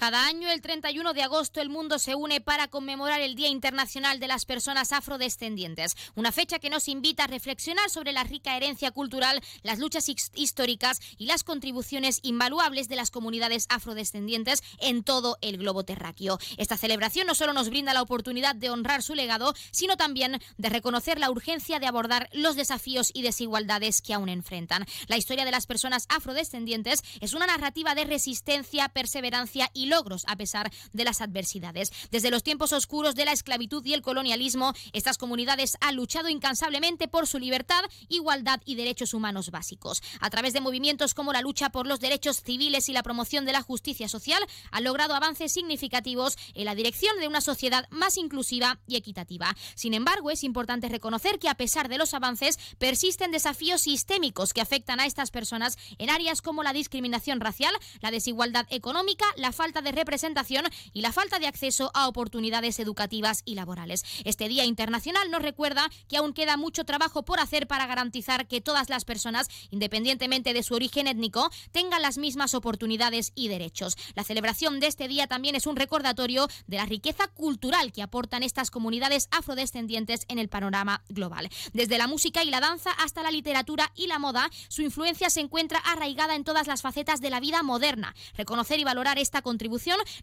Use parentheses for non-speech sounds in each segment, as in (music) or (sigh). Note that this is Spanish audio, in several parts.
Cada año, el 31 de agosto, el mundo se une para conmemorar el Día Internacional de las Personas Afrodescendientes, una fecha que nos invita a reflexionar sobre la rica herencia cultural, las luchas históricas y las contribuciones invaluables de las comunidades afrodescendientes en todo el globo terráqueo. Esta celebración no solo nos brinda la oportunidad de honrar su legado, sino también de reconocer la urgencia de abordar los desafíos y desigualdades que aún enfrentan. La historia de las personas afrodescendientes es una narrativa de resistencia, perseverancia y logros a pesar de las adversidades. Desde los tiempos oscuros de la esclavitud y el colonialismo, estas comunidades han luchado incansablemente por su libertad, igualdad y derechos humanos básicos. A través de movimientos como la lucha por los derechos civiles y la promoción de la justicia social, han logrado avances significativos en la dirección de una sociedad más inclusiva y equitativa. Sin embargo, es importante reconocer que a pesar de los avances, persisten desafíos sistémicos que afectan a estas personas en áreas como la discriminación racial, la desigualdad económica, la falta de representación y la falta de acceso a oportunidades educativas y laborales. Este Día Internacional nos recuerda que aún queda mucho trabajo por hacer para garantizar que todas las personas, independientemente de su origen étnico, tengan las mismas oportunidades y derechos. La celebración de este día también es un recordatorio de la riqueza cultural que aportan estas comunidades afrodescendientes en el panorama global. Desde la música y la danza hasta la literatura y la moda, su influencia se encuentra arraigada en todas las facetas de la vida moderna. Reconocer y valorar esta contribución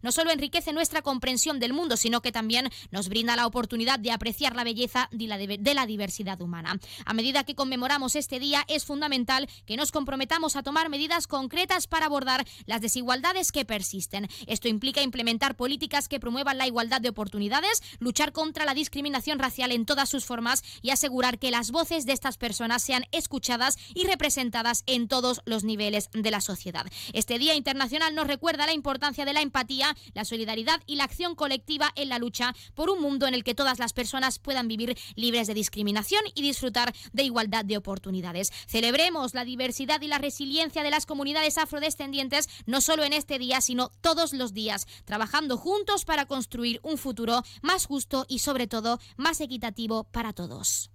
no solo enriquece nuestra comprensión del mundo, sino que también nos brinda la oportunidad de apreciar la belleza de la diversidad humana. A medida que conmemoramos este día, es fundamental que nos comprometamos a tomar medidas concretas para abordar las desigualdades que persisten. Esto implica implementar políticas que promuevan la igualdad de oportunidades, luchar contra la discriminación racial en todas sus formas y asegurar que las voces de estas personas sean escuchadas y representadas en todos los niveles de la sociedad. Este Día Internacional nos recuerda la importancia de la empatía, la solidaridad y la acción colectiva en la lucha por un mundo en el que todas las personas puedan vivir libres de discriminación y disfrutar de igualdad de oportunidades. Celebremos la diversidad y la resiliencia de las comunidades afrodescendientes no solo en este día, sino todos los días, trabajando juntos para construir un futuro más justo y sobre todo más equitativo para todos.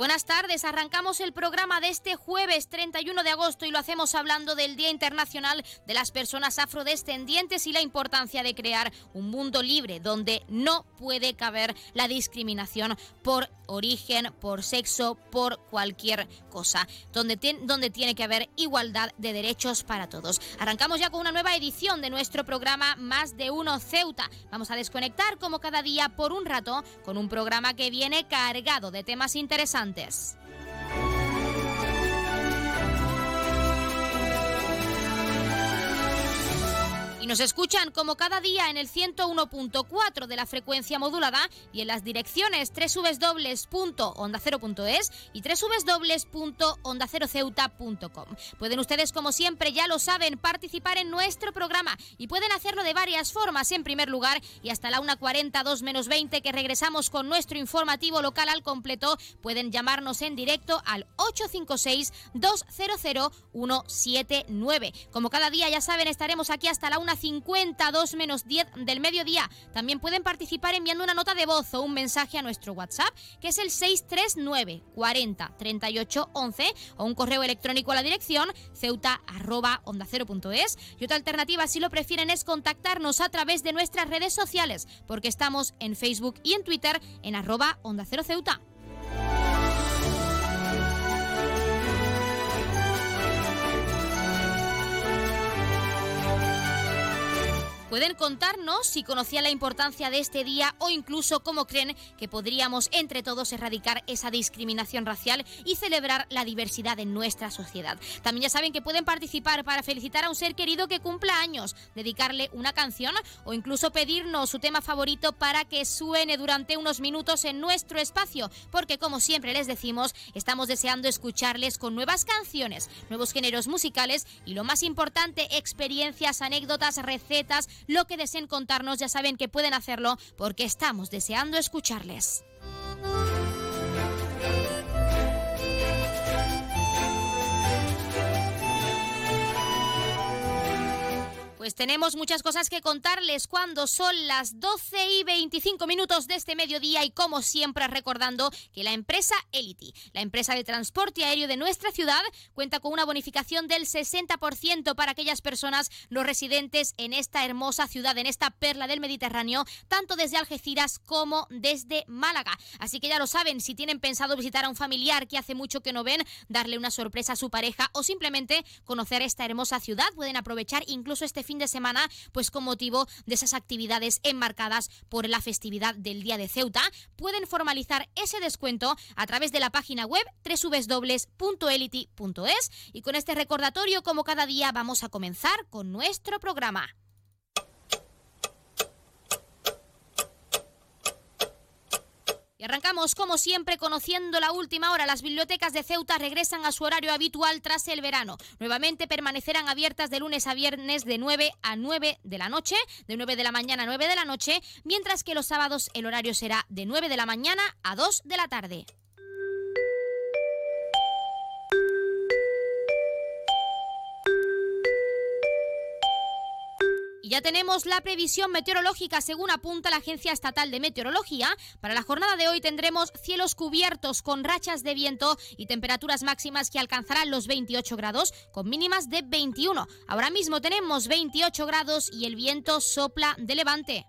Buenas tardes. Arrancamos el programa de este jueves 31 de agosto y lo hacemos hablando del Día Internacional de las Personas Afrodescendientes y la importancia de crear un mundo libre donde no puede caber la discriminación por origen, por sexo, por cualquier cosa, donde, donde tiene que haber igualdad de derechos para todos. Arrancamos ya con una nueva edición de nuestro programa Más de Uno Ceuta. Vamos a desconectar como cada día por un rato con un programa que viene cargado de temas interesantes this. Antes. Nos escuchan como cada día en el 101.4 de la frecuencia modulada y en las direcciones www.ondacero.es y www.ondaceroceuta.com. Pueden ustedes, como siempre, ya lo saben, participar en nuestro programa y pueden hacerlo de varias formas. En primer lugar, y hasta la 1.40, menos 20, que regresamos con nuestro informativo local al completo, pueden llamarnos en directo al 856-200-179. Como cada día, ya saben, estaremos aquí hasta la 1 52 menos 10 del mediodía. También pueden participar enviando una nota de voz o un mensaje a nuestro WhatsApp, que es el 639 40 38 11, o un correo electrónico a la dirección ceuta Y otra alternativa, si lo prefieren, es contactarnos a través de nuestras redes sociales, porque estamos en Facebook y en Twitter en arroba onda cero ceuta. Pueden contarnos si conocían la importancia de este día o incluso cómo creen que podríamos entre todos erradicar esa discriminación racial y celebrar la diversidad en nuestra sociedad. También ya saben que pueden participar para felicitar a un ser querido que cumpla años, dedicarle una canción o incluso pedirnos su tema favorito para que suene durante unos minutos en nuestro espacio, porque como siempre les decimos, estamos deseando escucharles con nuevas canciones, nuevos géneros musicales y lo más importante, experiencias, anécdotas, recetas, lo que deseen contarnos ya saben que pueden hacerlo porque estamos deseando escucharles. Pues tenemos muchas cosas que contarles cuando son las 12 y 25 minutos de este mediodía y como siempre recordando que la empresa Elity, la empresa de transporte aéreo de nuestra ciudad, cuenta con una bonificación del 60% para aquellas personas, los residentes en esta hermosa ciudad, en esta perla del Mediterráneo, tanto desde Algeciras como desde Málaga. Así que ya lo saben, si tienen pensado visitar a un familiar que hace mucho que no ven, darle una sorpresa a su pareja o simplemente conocer esta hermosa ciudad, pueden aprovechar incluso este fin de semana, pues con motivo de esas actividades enmarcadas por la festividad del Día de Ceuta. Pueden formalizar ese descuento a través de la página web www.elity.es y con este recordatorio, como cada día, vamos a comenzar con nuestro programa. Y arrancamos, como siempre, conociendo la última hora. Las bibliotecas de Ceuta regresan a su horario habitual tras el verano. Nuevamente permanecerán abiertas de lunes a viernes de 9 a 9 de la noche, de 9 de la mañana a 9 de la noche, mientras que los sábados el horario será de 9 de la mañana a 2 de la tarde. Ya tenemos la previsión meteorológica según apunta la Agencia Estatal de Meteorología. Para la jornada de hoy tendremos cielos cubiertos con rachas de viento y temperaturas máximas que alcanzarán los 28 grados con mínimas de 21. Ahora mismo tenemos 28 grados y el viento sopla de levante.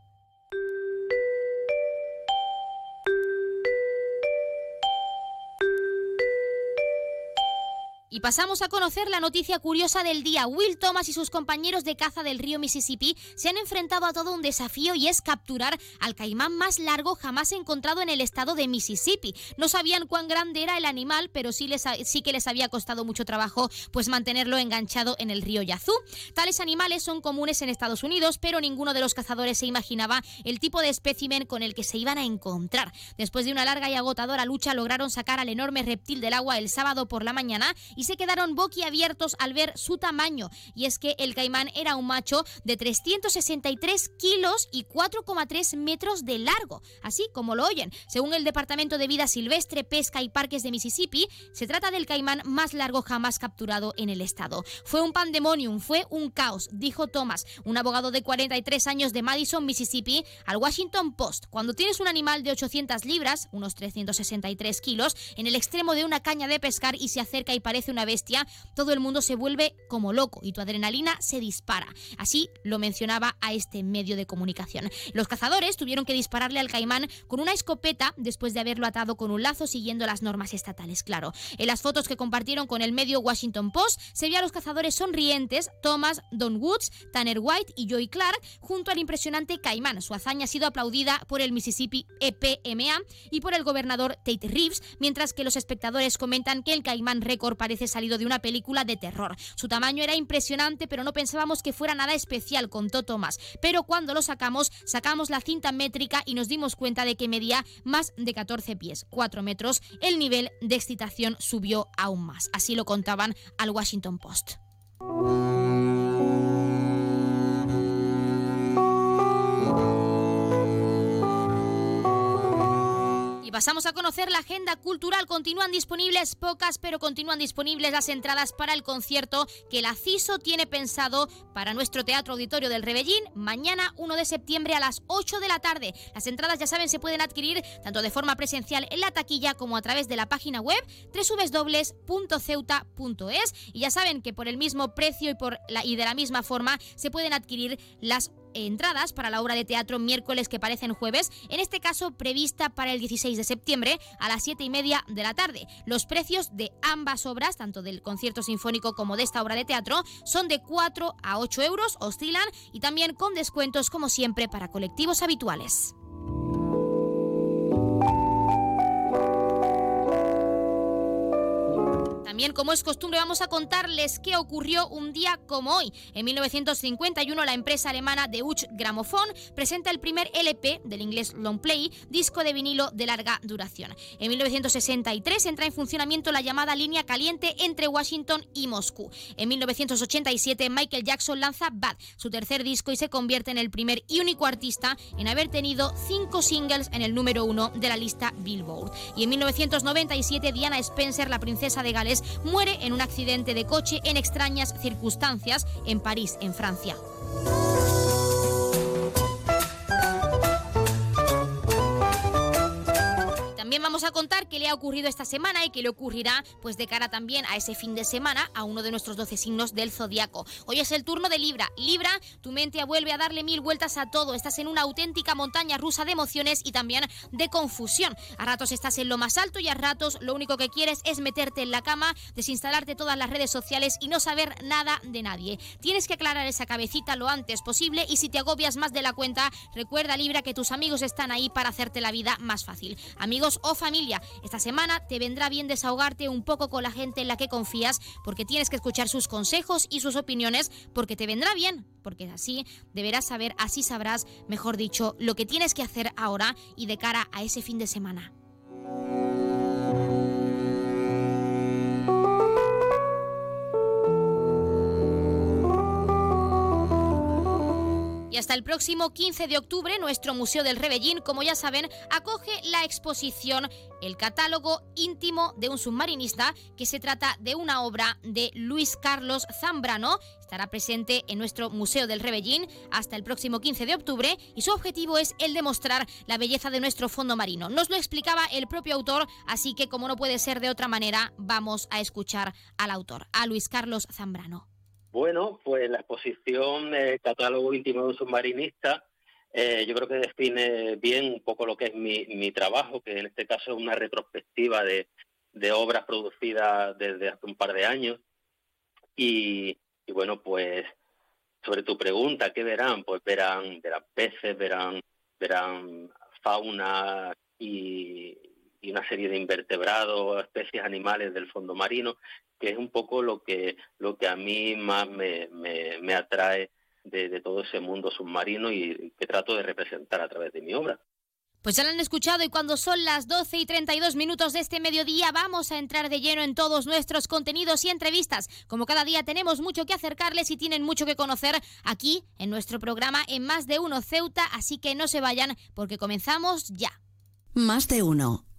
Y pasamos a conocer la noticia curiosa del día. Will Thomas y sus compañeros de caza del río Mississippi se han enfrentado a todo un desafío y es capturar al caimán más largo jamás encontrado en el estado de Mississippi. No sabían cuán grande era el animal, pero sí, les, que les había costado mucho trabajo pues mantenerlo enganchado en el río Yazoo. Tales animales son comunes en Estados Unidos, pero ninguno de los cazadores se imaginaba el tipo de espécimen con el que se iban a encontrar. Después de una larga y agotadora lucha lograron sacar al enorme reptil del agua el sábado por la mañana se quedaron boquiabiertos al ver su tamaño. Y es que el caimán era un macho de 363 kilos y 4,3 metros de largo, así como lo oyen. Según el Departamento de Vida Silvestre, Pesca y Parques de Mississippi, se trata del caimán más largo jamás capturado en el estado. Fue un pandemonium, fue un caos, dijo Thomas, un abogado de 43 años de Madison, Mississippi, al Washington Post. Cuando tienes un animal de 800 libras, unos 363 kilos, en el extremo de una caña de pescar y se acerca y parece una bestia, todo el mundo se vuelve como loco y tu adrenalina se dispara. Así lo mencionaba a este medio de comunicación. Los cazadores tuvieron que dispararle al caimán con una escopeta después de haberlo atado con un lazo siguiendo las normas estatales, claro. En las fotos que compartieron con el medio Washington Post se vio a los cazadores sonrientes, Thomas, Don Woods, Tanner White y Joy Clark junto al impresionante caimán. Su hazaña ha sido aplaudida por el Mississippi EPMA y por el gobernador Tate Reeves, mientras que los espectadores comentan que el caimán récord parece salido de una película de terror. Su tamaño era impresionante, pero no pensábamos que fuera nada especial, contó Thomas. Pero cuando lo sacamos, sacamos la cinta métrica y nos dimos cuenta de que medía más de 14 pies, 4 metros. El nivel de excitación subió aún más. Así lo contaban al Washington Post. Pasamos a conocer la agenda cultural. Continúan disponibles pocas, pero continúan disponibles las entradas para el concierto que la CISO tiene pensado para nuestro Teatro Auditorio del Rebellín mañana 1 de septiembre a las 8 de la tarde. Las entradas, ya saben, se pueden adquirir tanto de forma presencial en la taquilla como a través de la página web www.ceuta.es y ya saben que por el mismo precio y, por y de la misma forma se pueden adquirir las entradas para la obra de teatro miércoles que parecen jueves, en este caso prevista para el 16 de septiembre a las 7 y media de la tarde. Los precios de ambas obras, tanto del concierto sinfónico como de esta obra de teatro, son de 4 a 8 euros, oscilan y también con descuentos como siempre para colectivos habituales. También, como es costumbre, vamos a contarles qué ocurrió un día como hoy. En 1951, la empresa alemana Deutsche Grammophon presenta el primer LP del inglés long play, disco de vinilo de larga duración. En 1963 entra en funcionamiento la llamada línea caliente entre Washington y Moscú. En 1987, Michael Jackson lanza Bad, su tercer disco, y se convierte en el primer y único artista en haber tenido cinco singles en el número uno de la lista Billboard. Y en 1997, Diana Spencer, la princesa de Gales, muere en un accidente de coche en extrañas circunstancias en París, en Francia. También vamos a contar qué le ha ocurrido esta semana y qué le ocurrirá pues de cara también a ese fin de semana a uno de nuestros 12 signos del zodiaco. Hoy es el turno de Libra. Libra, tu mente vuelve a darle mil vueltas a todo. Estás en una auténtica montaña rusa de emociones y también de confusión. A ratos estás en lo más alto y a ratos lo único que quieres es meterte en la cama, desinstalarte todas las redes sociales y no saber nada de nadie. Tienes que aclarar esa cabecita lo antes posible y si te agobias más de la cuenta, recuerda Libra que tus amigos están ahí para hacerte la vida más fácil. Amigos o familia. Esta semana te vendrá bien desahogarte un poco con la gente en la que confías porque tienes que escuchar sus consejos y sus opiniones porque te vendrá bien, porque así deberás saber, así sabrás, mejor dicho, lo que tienes que hacer ahora y de cara a ese fin de semana. Y hasta el próximo 15 de octubre, nuestro Museo del Rebellín, como ya saben, acoge la exposición El catálogo íntimo de un submarinista, que se trata de una obra de Luis Carlos Zambrano. Estará presente en nuestro Museo del Rebellín hasta el próximo 15 de octubre y su objetivo es el de mostrar la belleza de nuestro fondo marino. Nos lo explicaba el propio autor, así que como no puede ser de otra manera, vamos a escuchar al autor, a Luis Carlos Zambrano. Bueno, pues la exposición eh, Catálogo íntimo de un submarinista, eh, yo creo que define bien un poco lo que es mi, mi trabajo, que en este caso es una retrospectiva de, de obras producidas desde hace un par de años. Y, y, bueno, pues sobre tu pregunta, ¿qué verán? Pues verán, verán peces, verán, verán fauna y, y una serie de invertebrados, especies animales del fondo marino, que es un poco lo que, lo que a mí más me, me, atrae de, de, todo ese mundo submarino y que trato de representar a través de mi obra. Pues ya lo han escuchado y cuando son las 12 y 32 minutos de este mediodía vamos a entrar de lleno en todos nuestros contenidos y entrevistas. Como cada día tenemos mucho que acercarles y tienen mucho que conocer aquí en nuestro programa en Más de Uno Ceuta, así que no se vayan porque comenzamos ya. Más de Uno,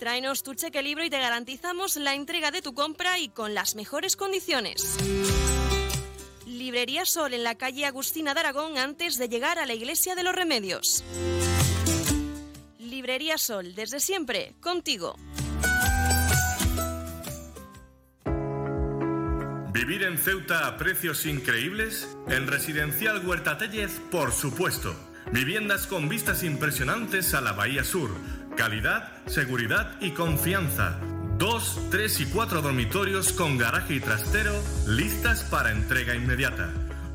Tráenos tu cheque libro y te garantizamos la entrega de tu compra y con las mejores condiciones. Librería Sol en la calle Agustina de Aragón antes de llegar a la Iglesia de los Remedios. Librería Sol, desde siempre, contigo. ¿Vivir en Ceuta a precios increíbles? En Residencial Huerta Tellez, por supuesto. Viviendas con vistas impresionantes a la Bahía Sur. Calidad, seguridad y confianza. Dos, tres y cuatro dormitorios con garaje y trastero listas para entrega inmediata.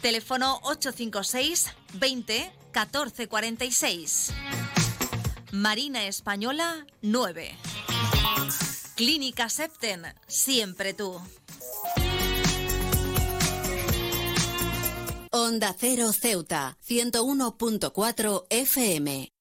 Teléfono 856 20 14 46. Marina Española 9. Clínica Septen, siempre tú. Onda Cero Ceuta, 101.4 FM.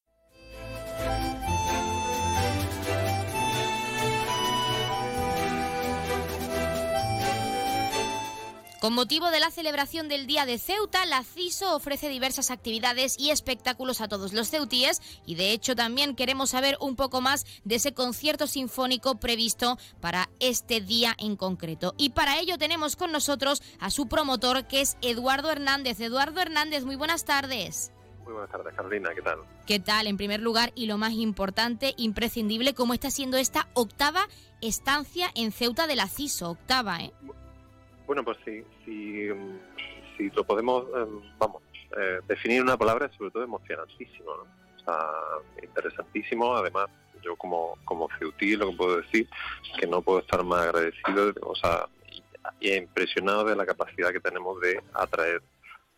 Con motivo de la celebración del Día de Ceuta, la CISO ofrece diversas actividades y espectáculos a todos los ceutíes y de hecho también queremos saber un poco más de ese concierto sinfónico previsto para este día en concreto. Y para ello tenemos con nosotros a su promotor que es Eduardo Hernández. Eduardo Hernández, muy buenas tardes. Muy buenas tardes, Carolina, ¿qué tal? ¿Qué tal? En primer lugar, y lo más importante, imprescindible, ¿cómo está siendo esta octava estancia en Ceuta de la CISO? Octava, ¿eh? Bueno, pues sí, si, si lo podemos, em, vamos, eh, definir una palabra, sobre todo emocionantísimo, ¿no? O sea, interesantísimo. Además, yo como, como ceutí lo que puedo decir que no puedo estar más agradecido, o sea, impresionado de la capacidad que tenemos de atraer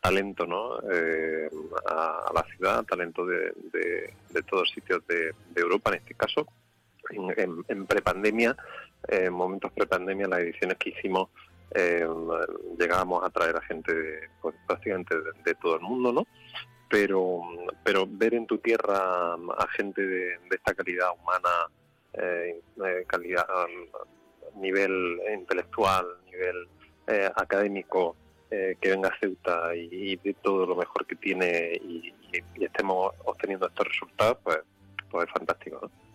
talento ¿no? Eh, a, la ciudad, talento de, de, todos sitios de, Europa en este caso. En, en, prepandemia, en momentos prepandemia, las ediciones que hicimos eh, llegábamos a traer a gente pues, prácticamente de, todo el mundo, ¿no? Pero, pero ver en tu tierra a gente de, esta calidad humana, eh, eh calidad, nivel intelectual, nivel eh, académico, eh, que venga a Ceuta y, de todo lo mejor que tiene y, y, estemos obteniendo estos resultados, pues, pues es fantástico, ¿no?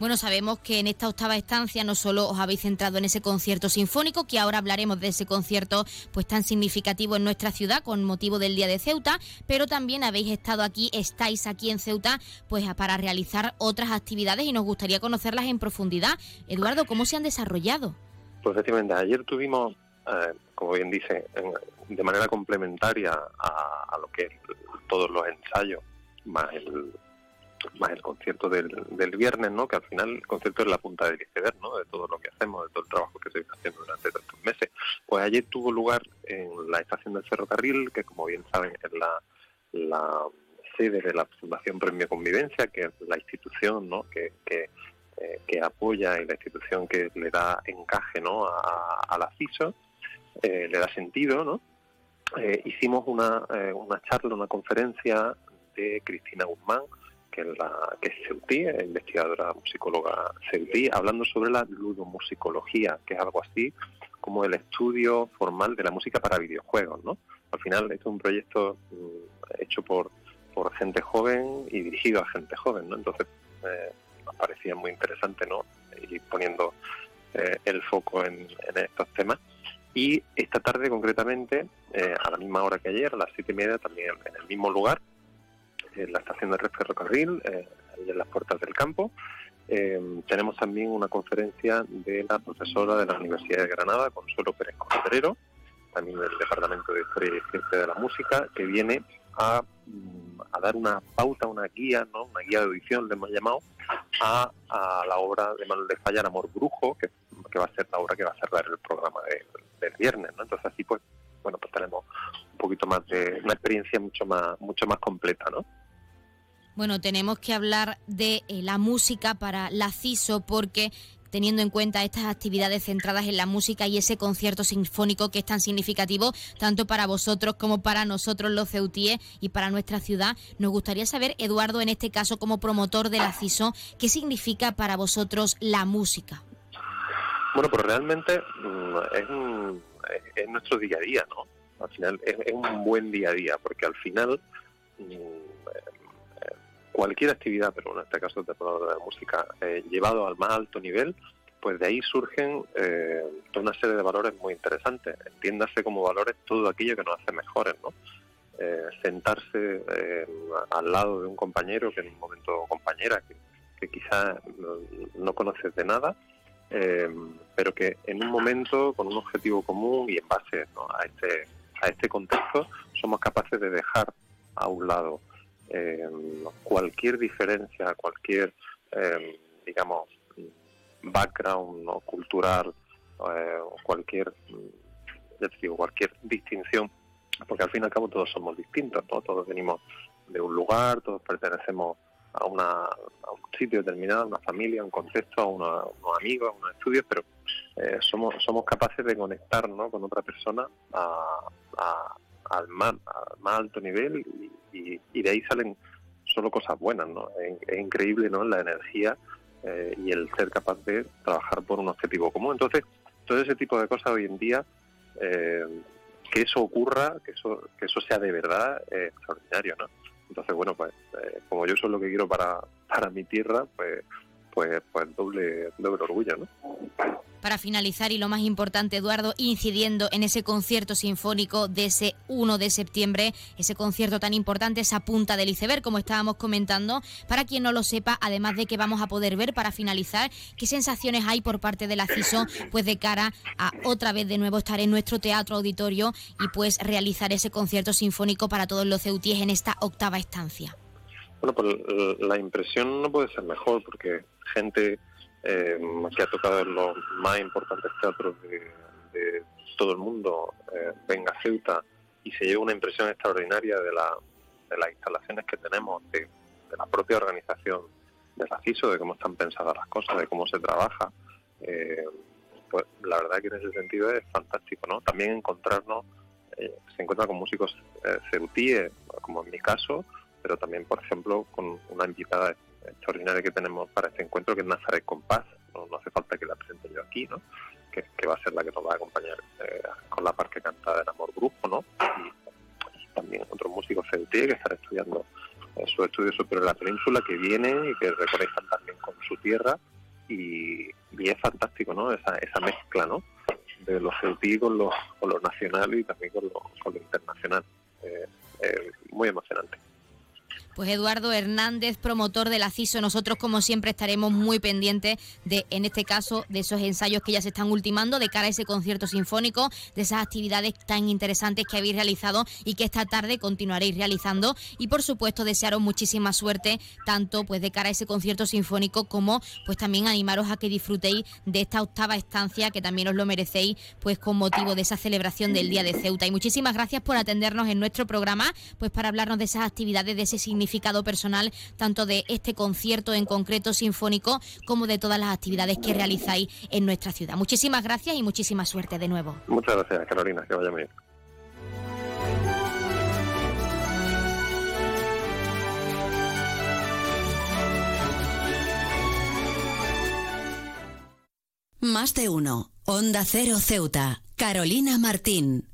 Bueno, sabemos que en esta octava estancia no solo os habéis centrado en ese concierto sinfónico, que ahora hablaremos de ese concierto pues tan significativo en nuestra ciudad con motivo del Día de Ceuta, pero también habéis estado aquí, estáis aquí en Ceuta, pues para realizar otras actividades y nos gustaría conocerlas en profundidad. Eduardo, ¿cómo se han desarrollado? Pues efectivamente, ayer tuvimos, eh, como bien dice, de manera complementaria a, a lo que todos los ensayos más el, más el concierto del, del, viernes, ¿no? Que al final el concierto es la punta del iceberg, ¿no? De todo lo que hacemos, de todo el trabajo que se está haciendo durante tantos meses. Pues ayer tuvo lugar en la estación del ferrocarril, que como bien saben es la, la sede de la Fundación Premio Convivencia, que es la institución, ¿no? Que, que, eh, apoya y la institución que le da encaje, ¿no? A, a la eh, le da sentido, ¿no? Eh, hicimos una, eh, una charla, una conferencia de Cristina Guzmán, que es, la, que es Ceutí, investigadora musicóloga Ceutí, hablando sobre la ludomusicología, que es algo así como el estudio formal de la música para videojuegos, ¿no? Al final es un proyecto mm, hecho por, por gente joven y dirigido a gente joven, ¿no? Entonces eh, nos parecía muy interesante, ¿no? Ir poniendo eh, el foco en, estos temas. Y esta tarde concretamente a la misma hora que ayer, a las siete y media, también en el mismo lugar, en la estación de ferrocarril, ahí en las puertas del campo. tenemos también una conferencia de la profesora de la Universidad de Granada, Consuelo Pérez Contreras, también del Departamento de Historia y Ciencia de la Música, que viene a, mm, a, dar una pauta, una guía, ¿no? una guía de audición, le hemos llamado, a, la obra de Manuel de Fallar, Amor Brujo, que, va a ser la obra que va a cerrar el programa del viernes. ¿no? Entonces así pues, bueno, pues tenemos un poquito más de una experiencia mucho más, mucho más completa, ¿no? Bueno, tenemos que hablar de eh, la música para la CISO porque teniendo en cuenta estas actividades centradas en la música y ese concierto sinfónico que es tan significativo tanto para vosotros como para nosotros los ceutíes y para nuestra ciudad. Nos gustaría saber, Eduardo, en este caso como promotor de la CISO, ¿qué significa para vosotros la música? Bueno, pues realmente mm, es, nuestro día a día, ¿no? Al final es, un buen día a día, porque al final mm, cualquier actividad, pero en este caso de la música, eh, llevado al más alto nivel, pues de ahí surgen eh, una serie de valores muy interesantes. Entiéndase como valores todo aquello que nos hace mejores, ¿no? Eh, sentarse al lado de un compañero que en un momento compañera que, que quizás no, conoces de nada, pero que en un momento con un objetivo común y en base a este a este contexto somos capaces de dejar a un lado eh, cualquier diferencia, cualquier, eh, digamos, background ¿no? cultural, eh, cualquier, digo, cualquier distinción, porque al fin y al cabo todos somos distintos, todos venimos de un lugar, todos pertenecemos a, una, un sitio determinado, a una familia, a un contexto, a, unos amigos, a unos estudios, pero eh, somos, somos capaces de conectar con otra persona a, al, más, más alto nivel y, y, de ahí salen solo cosas buenas, ¿no? Es, increíble, ¿no? La energía eh, y el ser capaz de trabajar por un objetivo común. Entonces, todo ese tipo de cosas hoy en día, eh, que eso ocurra, que eso, que eso sea de verdad, es extraordinario, ¿no? Entonces, bueno, pues eh, como yo soy lo que quiero para, para mi tierra, pues, pues, pues doble, doble orgullo, ¿no? Para finalizar y lo más importante, Eduardo, incidiendo en ese concierto sinfónico de ese 1 de septiembre, ese concierto tan importante, esa punta del iceberg, como estábamos comentando. Para quien no lo sepa, además de que vamos a poder ver para finalizar, qué sensaciones hay por parte de la CISO, pues de cara a otra vez de nuevo estar en nuestro teatro auditorio y pues realizar ese concierto sinfónico para todos los ceutíes en esta octava estancia. Bueno, pues la impresión no puede ser mejor porque gente eh, que ha tocado en los más importantes teatros de, todo el mundo, eh, venga Ceuta, y se lleva una impresión extraordinaria de, la, de las instalaciones que tenemos, de, la propia organización de la CISO, de cómo están pensadas las cosas, de cómo se trabaja. Eh, pues la verdad que en ese sentido es fantástico, ¿no? También encontrarnos, eh, se encuentra con músicos ceutíes, como en mi caso, pero también, por ejemplo, con una invitada extraordinaria que tenemos para este encuentro, que es Nazaret Compás. No, hace falta que la presente yo aquí, ¿no? Que, va a ser la que nos va a acompañar eh, con la parte cantada del Amor Grupo, ¿no? Y, también otros músicos CDT que están estudiando eh, sus estudios sobre la península, que vienen y que reconectan también con su tierra. Y, es fantástico, ¿no? Esa, esa mezcla, ¿no? De los CDT con lo, con lo nacional y también con lo, con lo internacional. Eh, muy emocionante. Pues Eduardo Hernández, promotor de la CISO, nosotros como siempre estaremos muy pendientes de, en este caso, de esos ensayos que ya se están ultimando de cara a ese concierto sinfónico, de esas actividades tan interesantes que habéis realizado y que esta tarde continuaréis realizando. Y por supuesto, desearos muchísima suerte, tanto pues de cara a ese concierto sinfónico como pues también animaros a que disfrutéis de esta octava estancia que también os lo merecéis, pues con motivo de esa celebración del Día de Ceuta. Y muchísimas gracias por atendernos en nuestro programa, pues para hablarnos de esas actividades, de ese significado significado personal tanto de este concierto en concreto sinfónico como de todas las actividades que realizáis en nuestra ciudad. Muchísimas gracias y muchísima suerte de nuevo. Muchas gracias, Carolina, que vaya bien. Más de uno. Onda Cero Ceuta. Carolina Martín.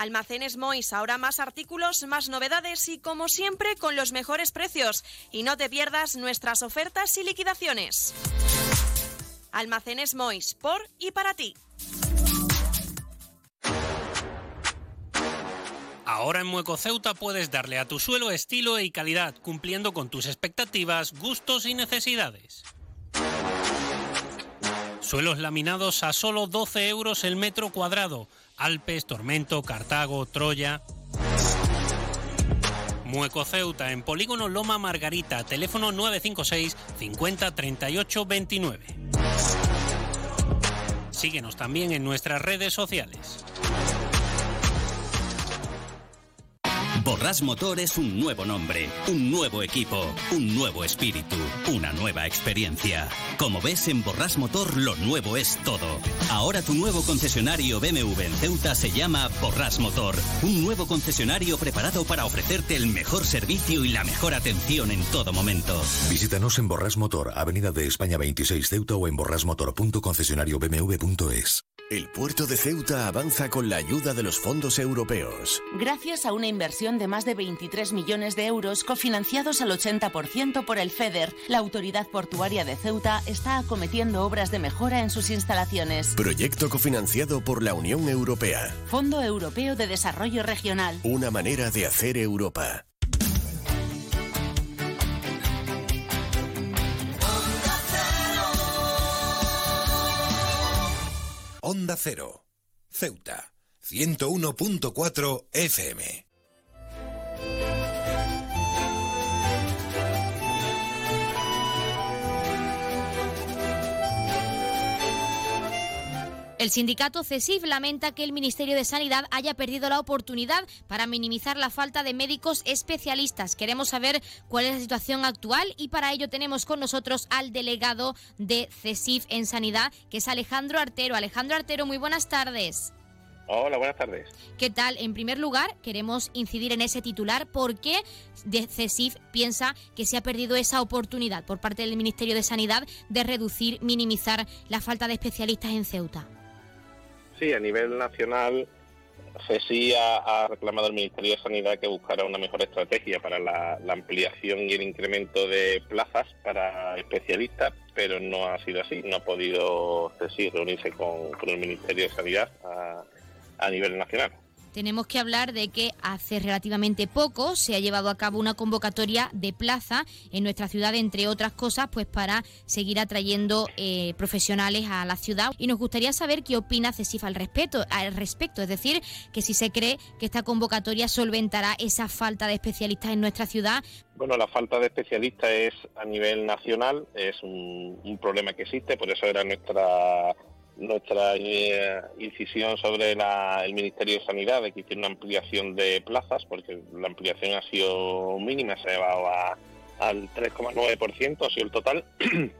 Almacenes Mois, ahora más artículos, más novedades y como siempre con los mejores precios. Y no te pierdas nuestras ofertas y liquidaciones. Almacenes Mois, por y para ti. Ahora en Mueco Ceuta puedes darle a tu suelo estilo y calidad, cumpliendo con tus expectativas, gustos y necesidades. Suelos laminados a solo 12 euros el metro cuadrado. Alpes, Tormento, Cartago, Troya. Mueco Ceuta en Polígono Loma Margarita, teléfono 956 50 38 29. Síguenos también en nuestras redes sociales. Borras Motor es un nuevo nombre, un nuevo equipo, un nuevo espíritu, una nueva experiencia. Como ves, en Borras Motor lo nuevo es todo. Ahora tu nuevo concesionario BMW en Ceuta se llama Borras Motor, un nuevo concesionario preparado para ofrecerte el mejor servicio y la mejor atención en todo momento. Visítanos en Borras Motor, Avenida de España 26 Ceuta o en borrasmotor.concesionariobmw.es. El puerto de Ceuta avanza con la ayuda de los fondos europeos. Gracias a una inversión de más de 23 millones de euros cofinanciados al 80% por el FEDER, la Autoridad Portuaria de Ceuta está acometiendo obras de mejora en sus instalaciones. Proyecto cofinanciado por la Unión Europea. Fondo Europeo de Desarrollo Regional. Una manera de hacer Europa. Onda Cero, Ceuta, 101.4 FM. El sindicato CESIF lamenta que el Ministerio de Sanidad haya perdido la oportunidad para minimizar la falta de médicos especialistas. Queremos saber cuál es la situación actual y para ello tenemos con nosotros al delegado de CESIF en Sanidad, que es Alejandro Artero. Alejandro Artero, muy buenas tardes. Hola, buenas tardes. ¿Qué tal? En primer lugar, queremos incidir en ese titular. ¿Por qué CESIF piensa que se ha perdido esa oportunidad por parte del Ministerio de Sanidad de reducir, minimizar la falta de especialistas en Ceuta? Sí, a nivel nacional, CESI ha, reclamado al Ministerio de Sanidad que buscara una mejor estrategia para la, ampliación y el incremento de plazas para especialistas, pero no ha sido así. No ha podido CESI reunirse con, el Ministerio de Sanidad a, nivel nacional. tenemos que hablar de que hace relativamente poco se ha llevado a cabo una convocatoria de plaza en nuestra ciudad, entre otras cosas, pues para seguir atrayendo eh, profesionales a la ciudad. Y nos gustaría saber qué opina CESIF al respecto, al respecto, es decir, que si se cree que esta convocatoria solventará esa falta de especialistas en nuestra ciudad. Bueno, la falta de especialistas es a nivel nacional, es un, un problema que existe, por eso era nuestra nuestra eh, incisión sobre el Ministerio de Sanidad de que hiciera una ampliación de plazas, porque la ampliación ha sido mínima, se ha llevado al 3,9%, ha sido el total. (clears throat)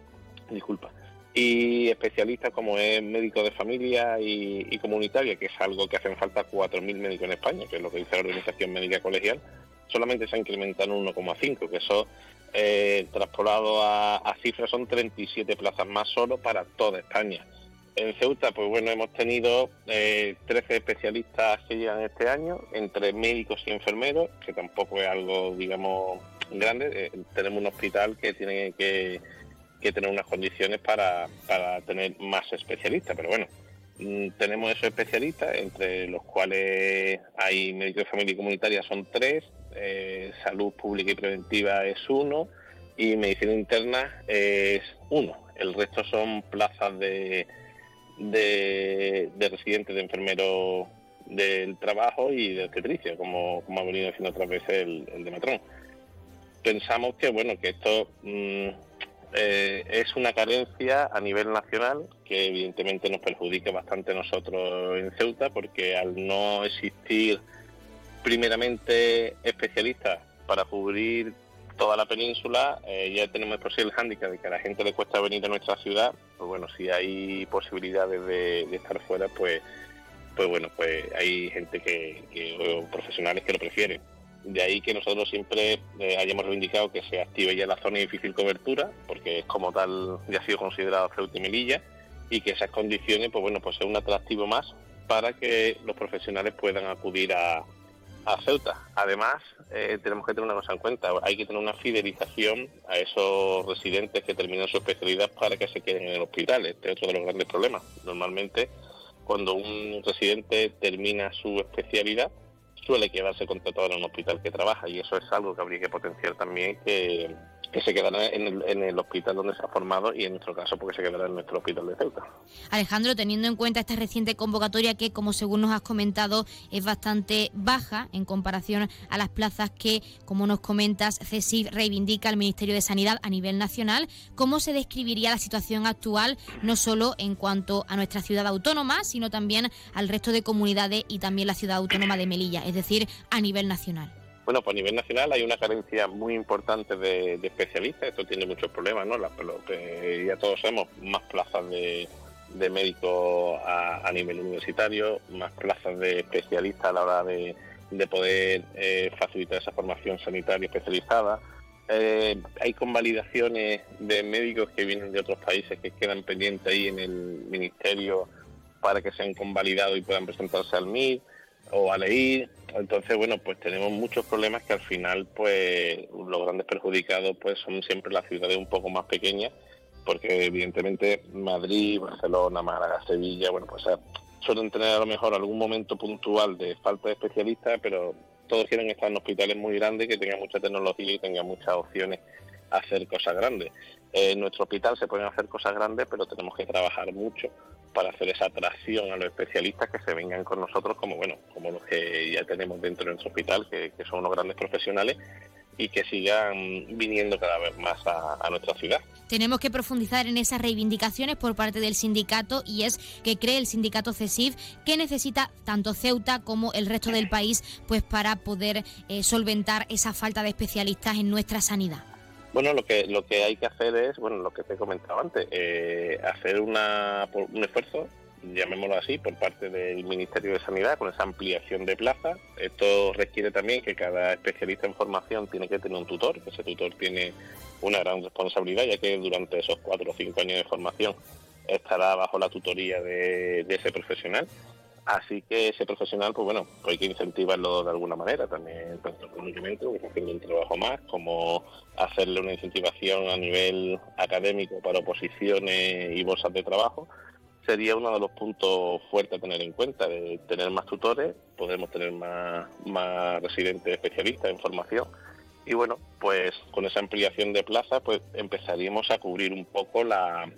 Disculpa. Y especialistas como es médico de familia y, comunitaria, que es algo que hacen falta 4.000 médicos en España, que es lo que dice la Organización Médica Colegial, solamente se ha incrementado un 1,5, que eso eh, traspolado a, a cifras son 37 plazas más solo para toda España. En Ceuta, pues bueno, hemos tenido eh, 13 especialistas que llegan este año, entre médicos y enfermeros, que tampoco es algo, digamos, grande. Eh, tenemos un hospital que tiene que, tener unas condiciones para, tener más especialistas, pero bueno, mm, tenemos esos especialistas, entre los cuales hay médicos de familia y comunitaria, son tres, eh, salud pública y preventiva es uno, y medicina interna es uno. El resto son plazas de de, residentes, de enfermeros del trabajo y de obstetricia, como, como ha venido haciendo otras veces el, de Matrón. Pensamos que bueno que esto mm, eh, es una carencia a nivel nacional que evidentemente nos perjudica bastante a nosotros en Ceuta porque al no existir primeramente especialistas para cubrir toda la península, eh, ya tenemos el posible hándicap de que a la gente le cuesta venir a nuestra ciudad, pues bueno, si hay posibilidades de, estar fuera, pues pues bueno, pues hay gente que, o profesionales que lo prefieren. De ahí que nosotros siempre eh, hayamos reivindicado que se active ya la zona de difícil cobertura, porque es como tal ya ha sido considerado Ceuta y Melilla, y que esas condiciones, pues bueno, pues sea un atractivo más para que los profesionales puedan acudir a, a Ceuta. Además, eh, tenemos que tener una cosa en cuenta, hay que tener una fidelización a esos residentes que terminan su especialidad para que se queden en el hospital. Este es otro de los grandes problemas. Normalmente, cuando un residente termina su especialidad, suele quedarse contratado en un hospital que trabaja y eso es algo que habría que potenciar también que que se quedará en el, hospital donde se ha formado y en nuestro caso porque se quedará en nuestro hospital de Ceuta. Alejandro, teniendo en cuenta esta reciente convocatoria que, como según nos has comentado, es bastante baja en comparación a las plazas que, como nos comentas, CESIF reivindica al Ministerio de Sanidad a nivel nacional, ¿cómo se describiría la situación actual, no solo en cuanto a nuestra ciudad autónoma, sino también al resto de comunidades y también la ciudad autónoma de Melilla, es decir, a nivel nacional? Bueno, pues a nivel nacional hay una carencia muy importante de, especialistas, esto tiene muchos problemas, ¿no? ya todos sabemos, más plazas de, médicos a, nivel universitario, más plazas de especialistas a la hora de, poder eh, facilitar esa formación sanitaria especializada. Eh, hay convalidaciones de médicos que vienen de otros países que quedan pendientes ahí en el ministerio para que sean convalidados y puedan presentarse al MIR o a leer. Entonces, bueno, pues tenemos muchos problemas que al final, pues los grandes perjudicados pues son siempre las ciudades un poco más pequeñas, porque evidentemente Madrid, Barcelona, Málaga, Sevilla, bueno, pues suelen tener a lo mejor algún momento puntual de falta de especialistas, pero todos quieren estar en hospitales muy grandes que tengan mucha tecnología y tengan muchas opciones a hacer cosas grandes. En nuestro hospital se pueden hacer cosas grandes, pero tenemos que trabajar mucho para hacer esa atracción a los especialistas que se vengan con nosotros, como bueno, como los que ya tenemos dentro de nuestro hospital, que, son unos grandes profesionales y que sigan viniendo cada vez más a, nuestra ciudad. Tenemos que profundizar en esas reivindicaciones por parte del sindicato y es que cree el sindicato CESIF que necesita tanto Ceuta como el resto del país pues para poder eh, solventar esa falta de especialistas en nuestra sanidad. Bueno, lo que lo que hay que hacer es, bueno, lo que te he comentado antes, eh, hacer una, un esfuerzo, llamémoslo así, por parte del Ministerio de Sanidad con esa ampliación de plazas. Esto requiere también que cada especialista en formación tiene que tener un tutor, que ese tutor tiene una gran responsabilidad, ya que durante esos cuatro o cinco años de formación estará bajo la tutoría de ese profesional Así que ese profesional, pues bueno, pues hay que incentivarlo de alguna manera, también tanto económicamente, haciendo un trabajo más, como hacerle una incentivación a nivel académico para oposiciones y bolsas de trabajo, sería uno de los puntos fuertes a tener en cuenta, de tener más tutores, podemos tener más, más residentes especialistas en formación. Y bueno, pues con esa ampliación de plazas pues empezaríamos a cubrir un poco la,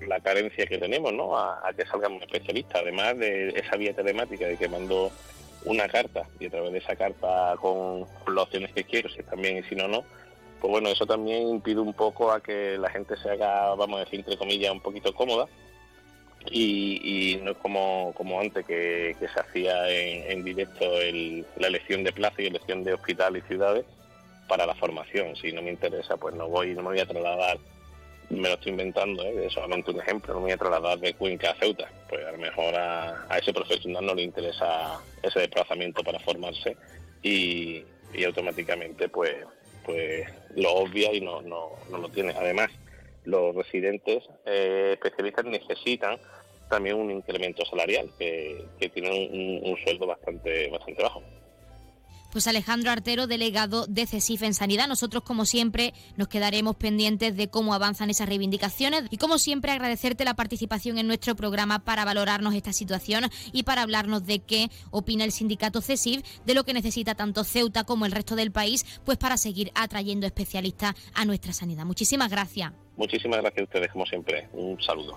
la carencia que tenemos, ¿no? A, que salgan especialistas, además de esa vía telemática de que mando una carta y a través de esa carta con, las opciones que quiero, si bien y si no, no, pues bueno, eso también impide un poco a que la gente se haga, vamos a decir, entre comillas, un poquito cómoda y, no es como, como antes que, se hacía en, directo la elección de plaza y elección de hospital y ciudades para la formación. Si no me interesa, pues no voy, no me voy a trasladar me lo estoy inventando, ¿eh? es solamente un ejemplo, no voy a trasladar de Cuenca a Ceuta, pues a lo mejor a, ese profesional no le interesa ese desplazamiento para formarse y, automáticamente pues pues lo obvia y no, no, no lo tiene. Además, los residentes eh, especialistas necesitan también un incremento salarial, que, que tienen un, un sueldo bastante, bastante bajo pues Alejandro Artero, delegado de CESIF en Sanidad. Nosotros, como siempre, nos quedaremos pendientes de cómo avanzan esas reivindicaciones y, como siempre, agradecerte la participación en nuestro programa para valorarnos esta situación y para hablarnos de qué opina el sindicato CESIF, de lo que necesita tanto Ceuta como el resto del país, pues para seguir atrayendo especialistas a nuestra sanidad. Muchísimas gracias. Muchísimas gracias a ustedes, como siempre. Un saludo.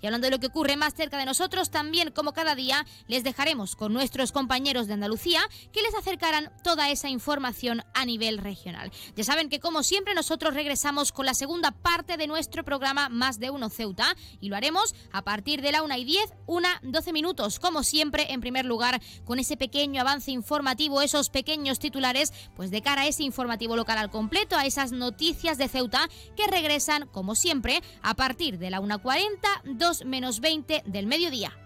Y hablando de lo que ocurre más cerca de nosotros, también como cada día les dejaremos con nuestros compañeros de Andalucía que les acercarán toda esa información a nivel regional. Ya saben que como siempre nosotros regresamos con la segunda parte de nuestro programa Más de Uno Ceuta y lo haremos a partir de la 1 y 10, una 12 minutos, como siempre en primer lugar con ese pequeño avance informativo, esos pequeños titulares, pues de cara a ese informativo local al completo, a esas noticias de Ceuta que regresan como siempre a partir de la 1.40 2 menos 20 del mediodía.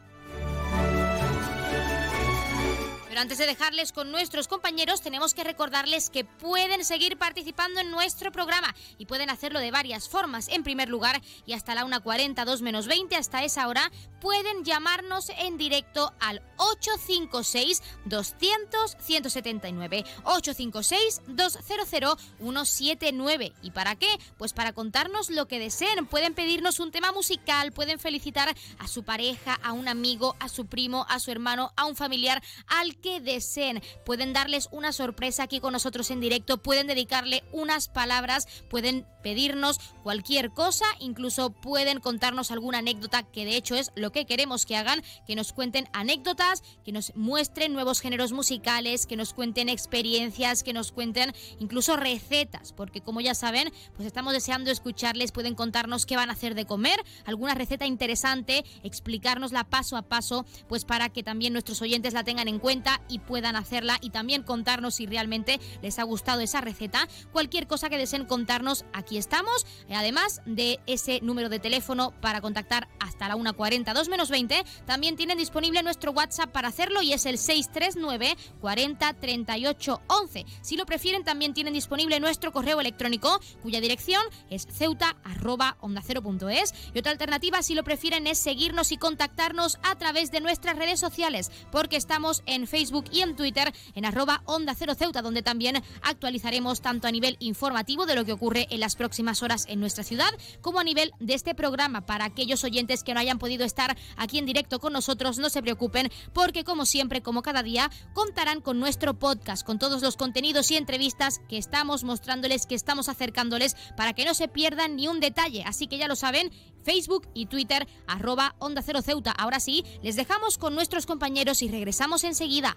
Antes de dejarles con nuestros compañeros, tenemos que recordarles que pueden seguir participando en nuestro programa y pueden hacerlo de varias formas. En primer lugar, y hasta la 1.40, 2 menos 20, hasta esa hora, pueden llamarnos en directo al 856-200-179. 856-200-179. ¿Y para qué? Pues para contarnos lo que deseen. Pueden pedirnos un tema musical, pueden felicitar a su pareja, a un amigo, a su primo, a su hermano, a un familiar, al que deseen. Pueden darles una sorpresa aquí con nosotros en directo, pueden dedicarle unas palabras, pueden pedirnos cualquier cosa, incluso pueden contarnos alguna anécdota, que de hecho es lo que queremos que hagan, que nos cuenten anécdotas, que nos muestren nuevos géneros musicales, que nos cuenten experiencias, que nos cuenten incluso recetas, porque como ya saben, pues estamos deseando escucharles, pueden contarnos qué van a hacer de comer, alguna receta interesante, explicárnosla paso a paso, pues para que también nuestros oyentes la tengan en cuenta y puedan hacerla y también contarnos si realmente les ha gustado esa receta. Cualquier cosa que deseen contarnos, aquí estamos. Además de ese número de teléfono para contactar hasta la 1.40 2 menos 20, también tienen disponible nuestro WhatsApp para hacerlo y es el 639 40 38 11. Si lo prefieren, también tienen disponible nuestro correo electrónico, cuya dirección es ceuta onda Y otra alternativa, si lo prefieren, es seguirnos y contactarnos a través de nuestras redes sociales, porque estamos en Facebook Facebook y en Twitter en arroba Onda Cero Ceuta, donde también actualizaremos tanto a nivel informativo de lo que ocurre en las próximas horas en nuestra ciudad, como a nivel de este programa. Para aquellos oyentes que no hayan podido estar aquí en directo con nosotros, no se preocupen, porque como siempre, como cada día, contarán con nuestro podcast, con todos los contenidos y entrevistas que estamos mostrándoles, que estamos acercándoles, para que no se pierdan ni un detalle. Así que ya lo saben, Facebook y Twitter, arroba Onda Cero Ceuta. Ahora sí, les dejamos con nuestros compañeros y regresamos enseguida.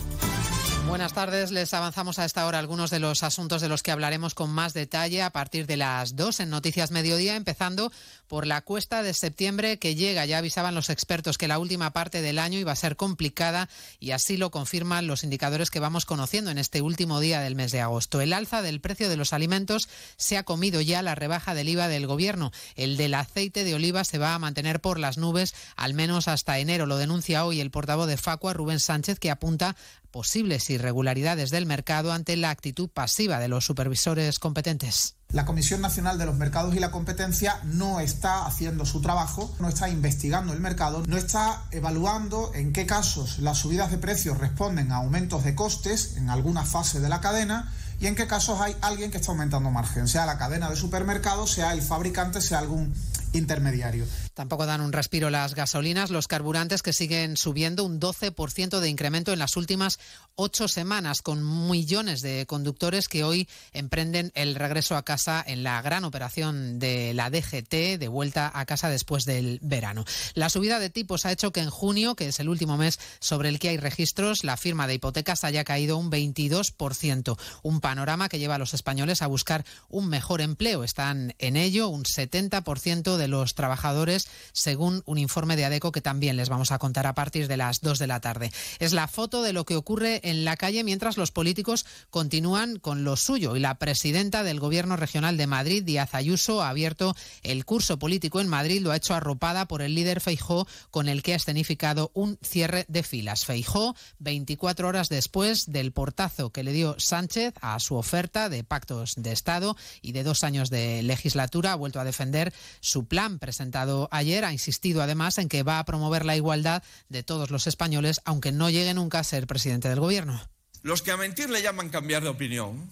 Buenas tardes. Les avanzamos a esta hora algunos de los asuntos de los que hablaremos con más detalle a partir de las dos en Noticias Mediodía, empezando por la cuesta de septiembre que llega. Ya avisaban los expertos que la última parte del año iba a ser complicada y así lo confirman los indicadores que vamos conociendo en este último día del mes de agosto. El alza del precio de los alimentos se ha comido ya la rebaja del IVA del gobierno. El del aceite de oliva se va a mantener por las nubes al menos hasta enero. Lo denuncia hoy el portavoz de Facua, Rubén Sánchez, que apunta posibles irregularidades del mercado ante la actitud pasiva de los supervisores competentes. La Comisión Nacional de los Mercados y la Competencia no está haciendo su trabajo, no está investigando el mercado, no está evaluando en qué casos las subidas de precios responden a aumentos de costes en alguna fase de la cadena y en qué casos hay alguien que está aumentando margen, sea la cadena de supermercados, sea el fabricante, sea algún intermediario. Tampoco dan un respiro las gasolinas, los carburantes que siguen subiendo un 12% de incremento en las últimas ocho semanas, con millones de conductores que hoy emprenden el regreso a casa en la gran operación de la DGT de vuelta a casa después del verano. La subida de tipos ha hecho que en junio, que es el último mes sobre el que hay registros, la firma de hipotecas haya caído un 22%, un panorama que lleva a los españoles a buscar un mejor empleo. Están en ello un 70% de los trabajadores, según un informe de ADECO que también les vamos a contar a partir de las 2 de la tarde. Es la foto de lo que ocurre en la calle mientras los políticos continúan con lo suyo y la presidenta del Gobierno Regional de Madrid, Díaz Ayuso, ha abierto el curso político en Madrid, lo ha hecho arropada por el líder Feijó, con el que ha escenificado un cierre de filas. Feijó, 24 horas después del portazo que le dio Sánchez a su oferta de pactos de Estado y de dos años de legislatura, ha vuelto a defender su plan presentado ayer ha insistido además en que va a promover la igualdad de todos los españoles, aunque no llegue nunca a ser presidente del gobierno. Los que a mentir le llaman cambiar de opinión,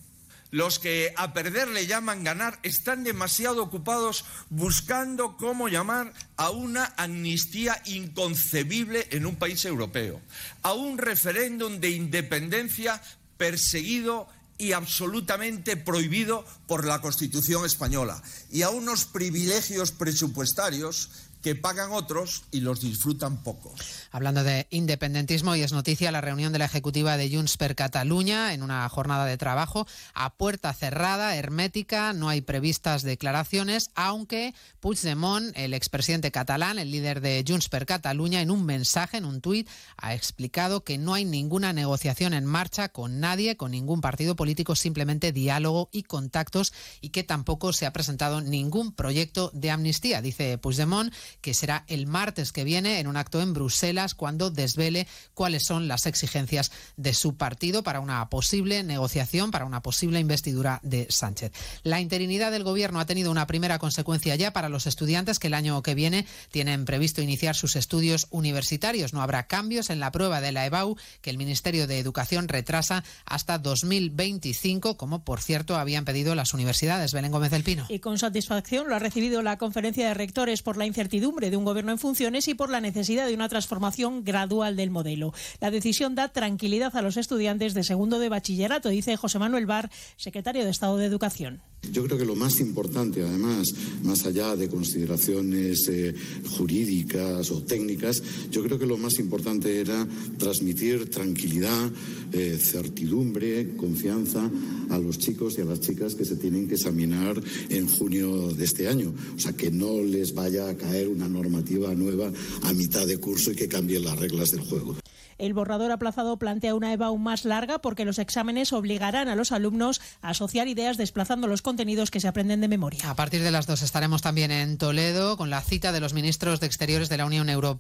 los que a perder le llaman ganar, están demasiado ocupados buscando cómo llamar a una amnistía inconcebible en un país europeo, a un referéndum de independencia perseguido y absolutamente prohibido por la Constitución española. Y a unos privilegios presupuestarios que pagan otros y los disfrutan pocos. Hablando de independentismo, y es noticia la reunión de la ejecutiva de Junts per Cataluña en una jornada de trabajo a puerta cerrada, hermética, no hay previstas declaraciones, aunque Puigdemont, el expresidente catalán, el líder de Junts per Cataluña, en un mensaje, en un tuit, ha explicado que no hay ninguna negociación en marcha con nadie, con ningún partido político, simplemente diálogo y contactos, y que tampoco se ha presentado ningún proyecto de amnistía. Dice Puigdemont que será el martes que viene en un acto en Bruselas cuando desvele cuáles son las exigencias de su partido para una posible negociación, para una posible investidura de Sánchez. La interinidad del Gobierno ha tenido una primera consecuencia ya para los estudiantes que el año que viene tienen previsto iniciar sus estudios universitarios. No habrá cambios en la prueba de la EBAU que el Ministerio de Educación retrasa hasta 2025, como por cierto habían pedido las universidades. Belén Gómez del Pino. Y con satisfacción lo ha recibido la conferencia de rectores por la incertidumbre de un gobierno en funciones y por la necesidad de una transformación gradual del modelo. La decisión da tranquilidad a los estudiantes de segundo de bachillerato, dice José Manuel Bar, secretario de Estado de Educación. Yo creo que lo más importante, además, más allá de consideraciones eh, jurídicas o técnicas, yo creo que lo más importante era transmitir tranquilidad, eh, certidumbre, confianza a los chicos y a las chicas que se tienen que examinar en junio de este año. O sea, que no les vaya a caer una normativa nueva a mitad de curso y que cambie las reglas del juego. El borrador aplazado plantea una EVA aún más larga porque los exámenes obligarán a los alumnos a asociar ideas desplazando los contenidos que se aprenden de memoria. A partir de las dos estaremos también en Toledo con la cita de los ministros de Exteriores de la Unión Europea.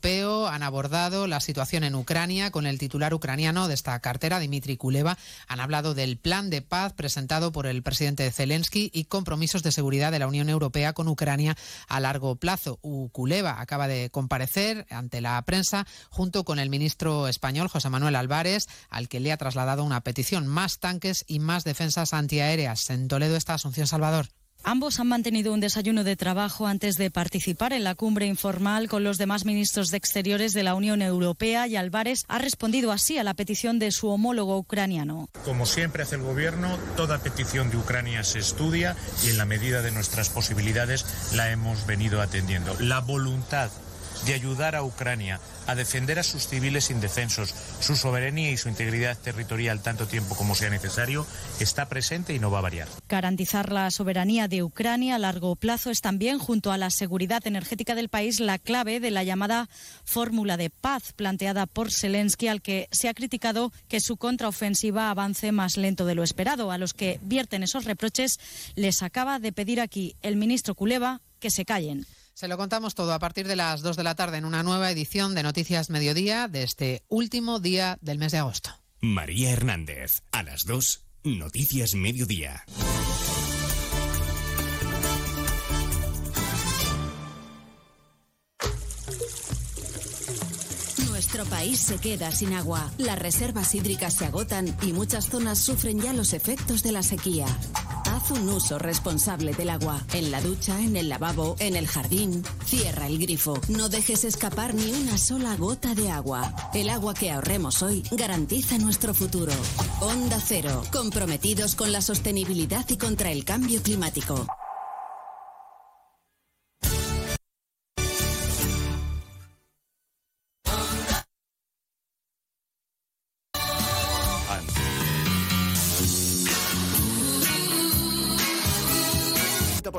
Han abordado la situación en Ucrania con el titular ucraniano de esta cartera, Dimitri Kuleva. Han hablado del plan de paz presentado por el presidente Zelensky y compromisos de seguridad de la Unión Europea con Ucrania a largo plazo. Kuleva acaba de comparecer ante la prensa junto con el ministro español José Manuel Álvarez, al que le ha trasladado una petición, más tanques y más defensas antiaéreas. En Toledo está Asunción Salvador. Ambos han mantenido un desayuno de trabajo antes de participar en la cumbre informal con los demás ministros de Exteriores de la Unión Europea y Álvarez ha respondido así a la petición de su homólogo ucraniano. Como siempre hace el Gobierno, toda petición de Ucrania se estudia y en la medida de nuestras posibilidades la hemos venido atendiendo. La voluntad de ayudar a Ucrania a defender a sus civiles indefensos, su soberanía y su integridad territorial tanto tiempo como sea necesario, está presente y no va a variar. Garantizar la soberanía de Ucrania a largo plazo es también, junto a la seguridad energética del país, la clave de la llamada fórmula de paz planteada por Zelensky, al que se ha criticado que su contraofensiva avance más lento de lo esperado. A los que vierten esos reproches les acaba de pedir aquí el ministro Kuleva que se callen. Se lo contamos todo a partir de las 2 de la tarde en una nueva edición de Noticias Mediodía de este último día del mes de agosto. María Hernández, a las 2, Noticias Mediodía. Nuestro país se queda sin agua. Las reservas hídricas se agotan y muchas zonas sufren ya los efectos de la sequía. Haz un uso responsable del agua. En la ducha, en el lavabo, en el jardín. Cierra el grifo. No dejes escapar ni una sola gota de agua. El agua que ahorremos hoy garantiza nuestro futuro. Onda Cero. Comprometidos con la sostenibilidad y contra el cambio climático.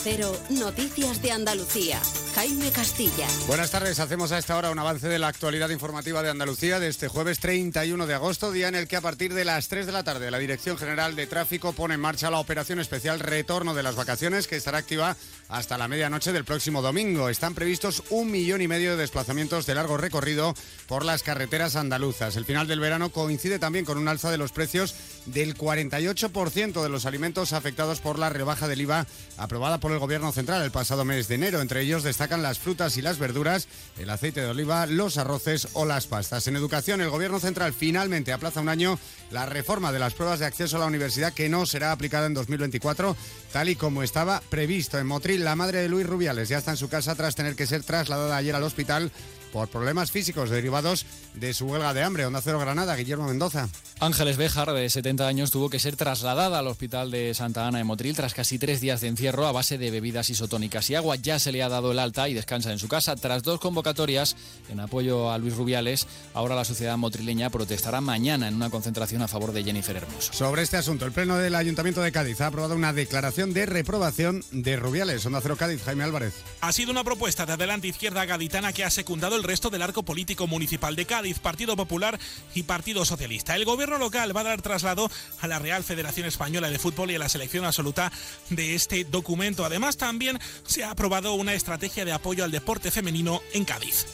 Cero, Noticias de Andalucía. Jaime Castilla. Buenas tardes, hacemos a esta hora un avance de la actualidad informativa de Andalucía de este jueves 31 de agosto, día en el que a partir de las 3 de la tarde la Dirección General de Tráfico pone en marcha la operación especial Retorno de las Vacaciones que estará activa hasta la medianoche del próximo domingo. Están previstos un millón y medio de desplazamientos de largo recorrido por las carreteras andaluzas. El final del verano coincide también con un alza de los precios del 48% de los alimentos afectados por la rebaja del IVA aprobada por el Gobierno Central el pasado mes de enero. Entre ellos destacan las frutas y las verduras, el aceite de oliva, los arroces o las pastas. En educación, el Gobierno Central finalmente aplaza un año la reforma de las pruebas de acceso a la universidad que no será aplicada en 2024, tal y como estaba previsto. En Motril, la madre de Luis Rubiales ya está en su casa tras tener que ser trasladada ayer al hospital por problemas físicos derivados de su huelga de hambre. Onda Cero Granada, Guillermo Mendoza. Ángeles Béjar, de 70 años, tuvo que ser trasladada al hospital de Santa Ana de Motril tras casi tres días de encierro a base de bebidas isotónicas y agua. Ya se le ha dado el alta y descansa en su casa. Tras dos convocatorias en apoyo a Luis Rubiales, ahora la sociedad motrileña protestará mañana en una concentración a favor de Jennifer Hermoso. Sobre este asunto, el Pleno del Ayuntamiento de Cádiz ha aprobado una declaración de reprobación de Rubiales. Onda Cero Cádiz, Jaime Álvarez. Ha sido una propuesta de Adelante Izquierda Gaditana que ha secundado el resto del arco político municipal de Cádiz, Partido Popular y Partido Socialista. El gobierno local va a dar traslado a la Real Federación Española de Fútbol y a la selección absoluta de este documento. Además, también se ha aprobado una estrategia de apoyo al deporte femenino en Cádiz.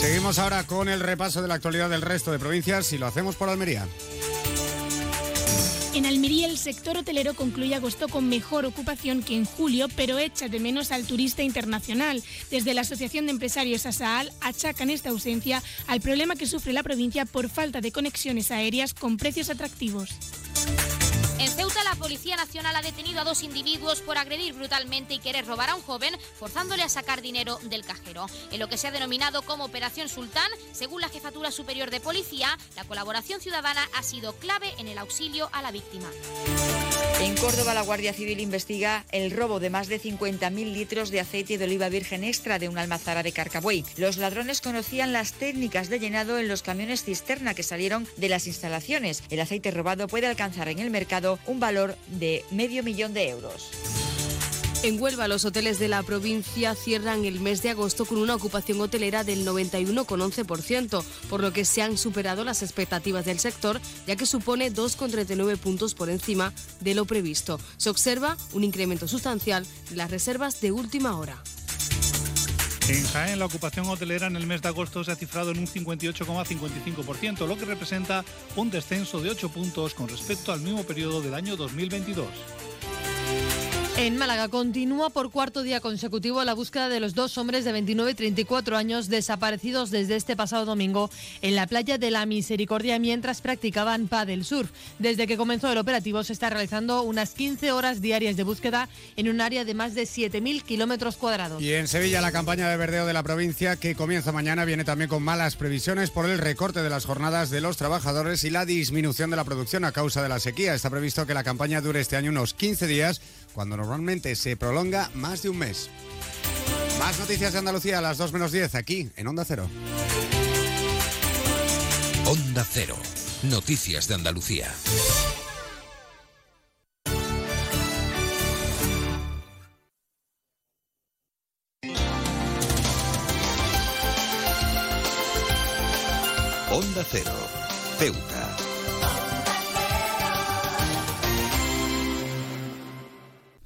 Seguimos ahora con el repaso de la actualidad del resto de provincias y lo hacemos por Almería. En Almería el sector hotelero concluye agosto con mejor ocupación que en julio, pero echa de menos al turista internacional. Desde la Asociación de Empresarios ASAAL achacan esta ausencia al problema que sufre la provincia por falta de conexiones aéreas con precios atractivos. La Policía Nacional ha detenido a dos individuos por agredir brutalmente y querer robar a un joven, forzándole a sacar dinero del cajero. En lo que se ha denominado como Operación Sultán, según la Jefatura Superior de Policía, la colaboración ciudadana ha sido clave en el auxilio a la víctima. En Córdoba, la Guardia Civil investiga el robo de más de 50.000 litros de aceite de oliva virgen extra de una almazara de Carcabuey. Los ladrones conocían las técnicas de llenado en los camiones cisterna que salieron de las instalaciones. El aceite robado puede alcanzar en el mercado un valor de medio millón de euros. En Huelva, los hoteles de la provincia cierran el mes de agosto con una ocupación hotelera del 91,11%, por lo que se han superado las expectativas del sector, ya que supone 2,39 puntos por encima de lo previsto. Se observa un incremento sustancial de las reservas de última hora. En Jaén, la ocupación hotelera en el mes de agosto se ha cifrado en un 58,55%, lo que representa un descenso de 8 puntos con respecto al mismo periodo del año 2022. En Málaga continúa por cuarto día consecutivo la búsqueda de los dos hombres de 29 y 34 años desaparecidos desde este pasado domingo en la playa de la Misericordia mientras practicaban paddle surf. Desde que comenzó el operativo se está realizando unas 15 horas diarias de búsqueda en un área de más de 7.000 kilómetros cuadrados. Y en Sevilla la campaña de verdeo de la provincia que comienza mañana viene también con malas previsiones por el recorte de las jornadas de los trabajadores y la disminución de la producción a causa de la sequía. Está previsto que la campaña dure este año unos 15 días cuando normalmente se prolonga más de un mes. Más noticias de Andalucía a las 2 menos 10 aquí en Onda Cero. Onda Cero. Noticias de Andalucía. Onda Cero. Ceuta.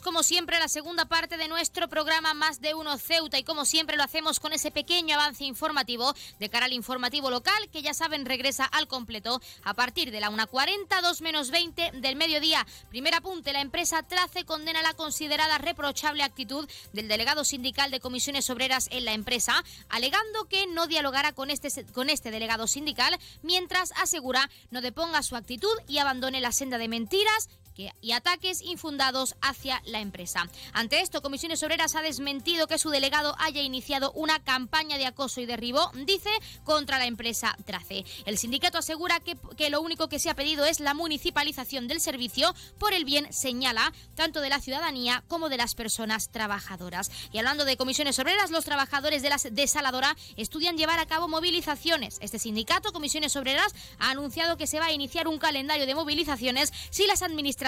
Como siempre la segunda parte de nuestro programa Más de Uno Ceuta y como siempre lo hacemos con ese pequeño avance informativo de cara al informativo local que ya saben regresa al completo a partir de la 1.40, 2 menos 20 del mediodía. Primer apunte, la empresa Trace condena la considerada reprochable actitud del delegado sindical de comisiones obreras en la empresa, alegando que no dialogará con este, con este delegado sindical mientras asegura no deponga su actitud y abandone la senda de mentiras y ataques infundados hacia la empresa. Ante esto, Comisiones Obreras ha desmentido que su delegado haya iniciado una campaña de acoso y derribo, dice, contra la empresa Trace. El sindicato asegura que, que lo único que se ha pedido es la municipalización del servicio por el bien, señala, tanto de la ciudadanía como de las personas trabajadoras. Y hablando de comisiones obreras, los trabajadores de la desaladora estudian llevar a cabo movilizaciones. Este sindicato, Comisiones Obreras, ha anunciado que se va a iniciar un calendario de movilizaciones si las administraciones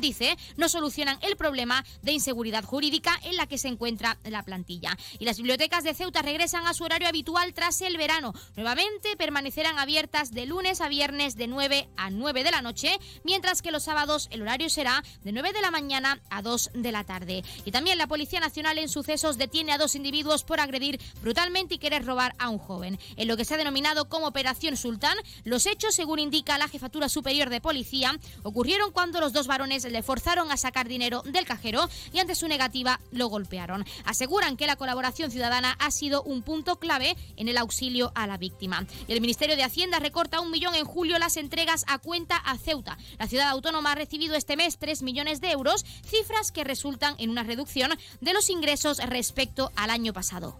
dice, no solucionan el problema de inseguridad jurídica en la que se encuentra la plantilla. Y las bibliotecas de Ceuta regresan a su horario habitual tras el verano. Nuevamente permanecerán abiertas de lunes a viernes de 9 a 9 de la noche, mientras que los sábados el horario será de 9 de la mañana a 2 de la tarde. Y también la Policía Nacional en sucesos detiene a dos individuos por agredir brutalmente y querer robar a un joven. En lo que se ha denominado como Operación Sultán, los hechos, según indica la Jefatura Superior de Policía, ocurrieron cuando los dos varones le forzaron a sacar dinero del cajero y ante su negativa lo golpearon. Aseguran que la colaboración ciudadana ha sido un punto clave en el auxilio a la víctima. El Ministerio de Hacienda recorta un millón en julio las entregas a cuenta a Ceuta. La ciudad autónoma ha recibido este mes 3 millones de euros, cifras que resultan en una reducción de los ingresos respecto al año pasado.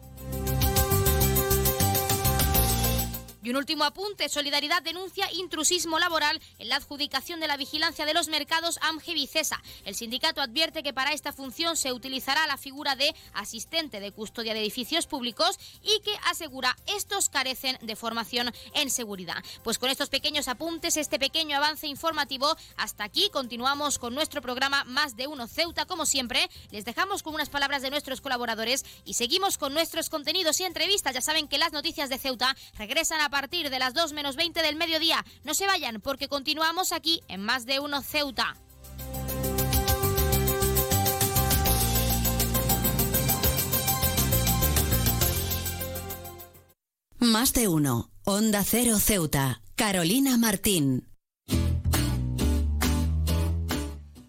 Y un último apunte, Solidaridad denuncia intrusismo laboral en la adjudicación de la vigilancia de los mercados AMGE Vicesa. El sindicato advierte que para esta función se utilizará la figura de asistente de custodia de edificios públicos y que asegura estos carecen de formación en seguridad. Pues con estos pequeños apuntes, este pequeño avance informativo, hasta aquí continuamos con nuestro programa Más de Uno Ceuta. Como siempre, les dejamos con unas palabras de nuestros colaboradores y seguimos con nuestros contenidos y entrevistas. Ya saben que las noticias de Ceuta regresan a partir de las 2 menos 20 del mediodía. No se vayan porque continuamos aquí en Más de Uno Ceuta. Más de uno. Onda Cero Ceuta. Carolina Martín.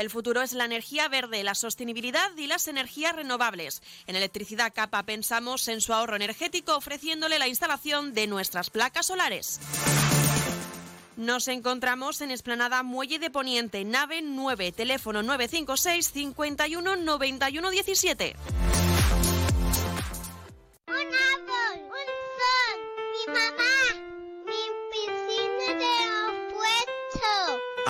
El futuro es la energía verde, la sostenibilidad y las energías renovables. En Electricidad Capa pensamos en su ahorro energético ofreciéndole la instalación de nuestras placas solares. Nos encontramos en Esplanada Muelle de Poniente, nave 9, teléfono 956 51 91 17.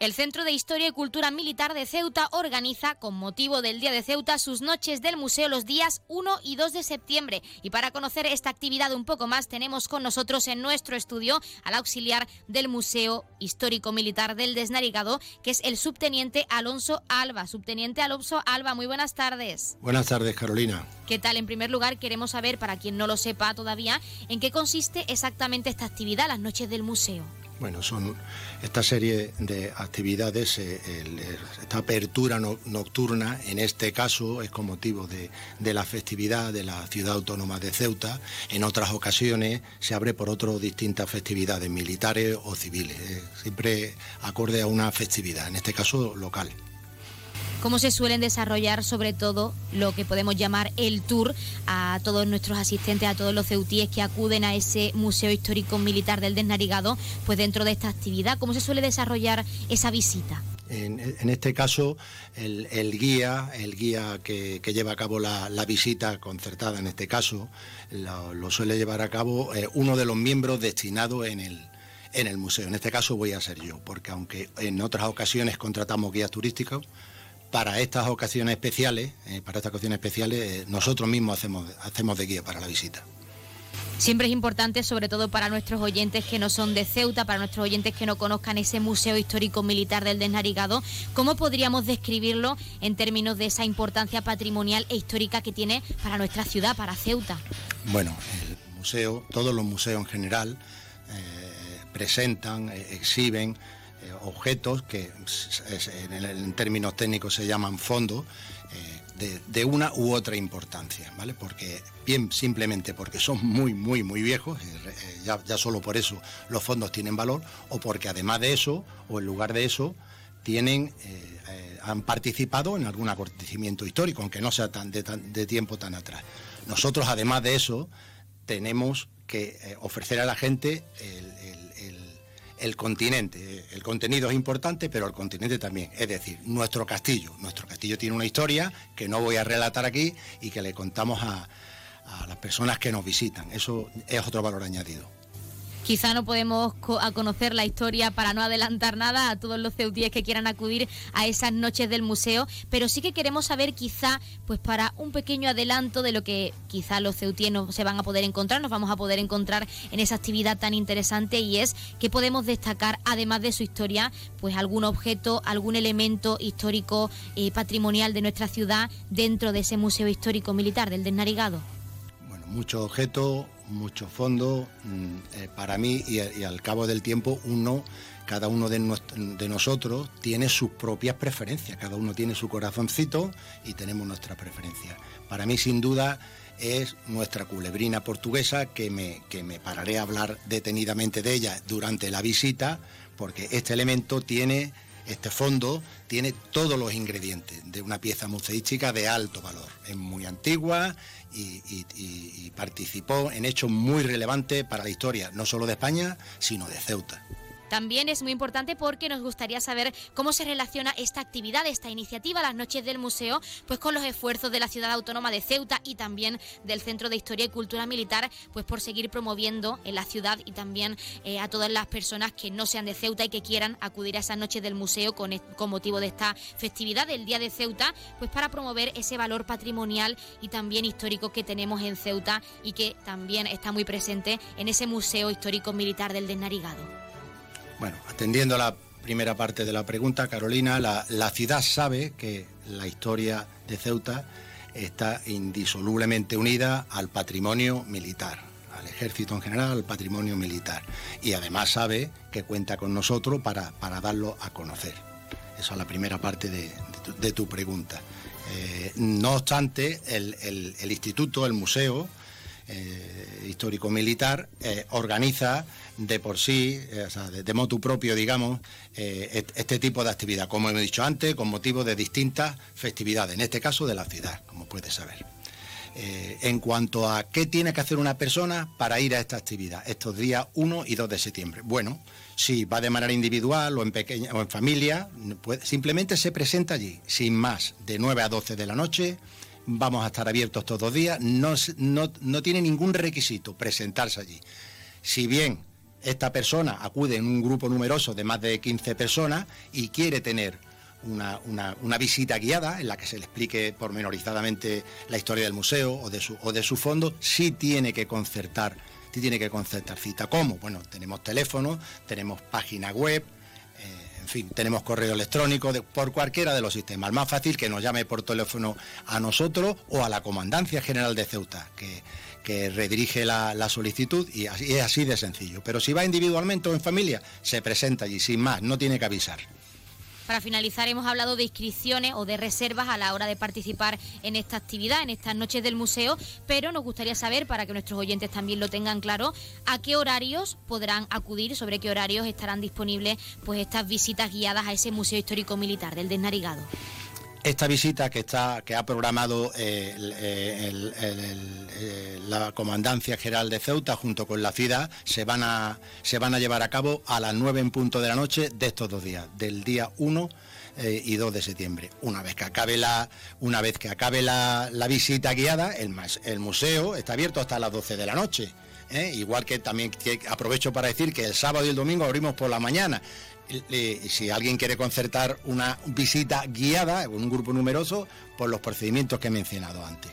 El Centro de Historia y Cultura Militar de Ceuta organiza, con motivo del Día de Ceuta, sus noches del museo los días 1 y 2 de septiembre. Y para conocer esta actividad un poco más, tenemos con nosotros en nuestro estudio al auxiliar del Museo Histórico Militar del Desnarigado, que es el subteniente Alonso Alba. Subteniente Alonso Alba, muy buenas tardes. Buenas tardes, Carolina. ¿Qué tal? En primer lugar, queremos saber, para quien no lo sepa todavía, en qué consiste exactamente esta actividad, las noches del museo. Bueno, son esta serie de actividades, eh, el- esta apertura no- nocturna, en este caso es con motivo de, la festividad de la ciudad autónoma de Ceuta. En otras ocasiones se abre por otras distintas festividades, militares o civiles, siempre acorde a una festividad, en este caso local. Cómo se suelen desarrollar sobre todo lo que podemos llamar el tour a todos nuestros asistentes, a todos los ceutíes que acuden a ese Museo Histórico Militar del Desnarigado, pues dentro de esta actividad, cómo se suele desarrollar esa visita. En, este caso, el, guía, el guía que, lleva a cabo la, visita concertada, en este caso, lo, lo suele llevar a cabo eh, uno de los miembros destinados en el, en el museo. En este caso voy a ser yo, porque aunque en otras ocasiones contratamos guías turísticos, para estas ocasiones especiales, eh, para estas ocasiones especiales, eh, nosotros mismos hacemos, hacemos de guía para la visita. Siempre es importante, sobre todo para nuestros oyentes que no son de Ceuta, para nuestros oyentes que no conozcan ese Museo Histórico Militar del Desnarigado, ¿cómo podríamos describirlo en términos de esa importancia patrimonial e histórica que tiene para nuestra ciudad, para Ceuta? Bueno, el museo, todos los museos en general eh, presentan, eh, exhiben objetos que en, términos técnicos se llaman fondos eh, de, una u otra importancia, ¿vale? Porque bien simplemente porque son muy, muy, muy viejos, eh, eh, ya, solo por eso los fondos tienen valor, o porque además de eso, o en lugar de eso, tienen han participado en algún acontecimiento histórico, aunque no sea de, tiempo tan atrás. Nosotros, además de eso, tenemos que ofrecer a la gente el, continente. El contenido es importante, pero el continente también. Es decir, nuestro castillo. Nuestro castillo tiene una historia que no voy a relatar aquí y que le contamos a las personas que nos visitan. Eso es otro valor añadido. Quizá no podemos conocer la historia para no adelantar nada a todos los ceutíes que quieran acudir a esas noches del museo, pero sí que queremos saber quizá, pues para un pequeño adelanto de lo que quizá los ceutíes no se van a poder encontrar, nos vamos a poder encontrar en esa actividad tan interesante y es que podemos destacar, además de su historia, pues algún objeto, algún elemento histórico eh, patrimonial de nuestra ciudad dentro de ese museo histórico militar del Desnarigado. Bueno, muchos objetos mucho fondo. Mm, eh, para mí, y, al cabo del tiempo, uno, cada uno de, de, nosotros tiene sus propias preferencias, cada uno tiene su corazoncito y tenemos nuestras preferencias. Para mí, sin duda, es nuestra culebrina portuguesa, que me, que me pararé a hablar detenidamente de ella durante la visita, porque este elemento tiene este fondo tiene todos los ingredientes de una pieza museística de alto valor. Es muy antigua y, participó en hechos muy relevantes para la historia, no solo de España, sino de Ceuta. También es muy importante porque nos gustaría saber cómo se relaciona esta actividad, esta iniciativa, las noches del museo, pues con los esfuerzos de la ciudad autónoma de Ceuta y también del Centro de Historia y Cultura Militar, pues por seguir promoviendo en la ciudad y también eh, a todas las personas que no sean de Ceuta y que quieran acudir a esas noches del museo con, con motivo de esta festividad del Día de Ceuta, pues para promover ese valor patrimonial y también histórico que tenemos en Ceuta y que también está muy presente en ese Museo Histórico Militar del Desnarigado. Bueno, atendiendo a la primera parte de la pregunta, Carolina, la, ciudad sabe que la historia de Ceuta está indisolublemente unida al patrimonio militar, al ejército en general, al patrimonio militar. Y además sabe que cuenta con nosotros para, darlo a conocer. Esa es la primera parte de, tu, pregunta. Eh, no obstante, el, instituto, el museo eh, histórico-militar, eh, organiza de por sí, eh, o sea, de, motu propio, digamos, este tipo de actividad, como hemos dicho antes, con motivo de distintas festividades, en este caso de la ciudad, como puedes saber. En cuanto a qué tiene que hacer una persona para ir a esta actividad, estos días 1 y 2 de septiembre. Bueno, si va de manera individual o en, pequeña, o en familia, pues simplemente se presenta allí, sin más, de 9 a 12 de la noche. Vamos a estar abiertos todos los días, no, tiene ningún requisito presentarse allí. Si bien esta persona acude en un grupo numeroso de más de 15 personas y quiere tener una, visita guiada en la que se le explique pormenorizadamente la historia del museo o de su, o de su fondo, sí tiene que concertar, sí tiene que concertar cita. ¿Cómo? Bueno, tenemos teléfono, tenemos página web, en fin, tenemos correo electrónico por cualquiera de los sistemas. Más fácil que nos llame por teléfono a nosotros o a la Comandancia General de Ceuta, que redirige la, solicitud y así, es así de sencillo. Pero si va individualmente o en familia, se presenta allí, sin más, no tiene que avisar. Para finalizar, hemos hablado de inscripciones o de reservas a la hora de participar en esta actividad, en estas noches del museo, pero nos gustaría saber, para que nuestros oyentes también lo tengan claro, a qué horarios podrán acudir, sobre qué horarios estarán disponibles pues estas visitas guiadas a ese Museo Histórico Militar del Desnarigado. Esta visita que está que ha programado eh, eh, la Comandancia General de Ceuta junto con la ciudad se van a se van a llevar a cabo a las 9 en punto de la noche de estos dos días, del día 1 eh, y 2 de septiembre. Una vez que acabe la una vez que acabe la, visita guiada, el, el museo está abierto hasta las 12 de la noche. igual que también aprovecho para decir que el sábado y el domingo abrimos por la mañana si alguien quiere concertar una visita guiada con un grupo numeroso, por los procedimientos que he mencionado antes.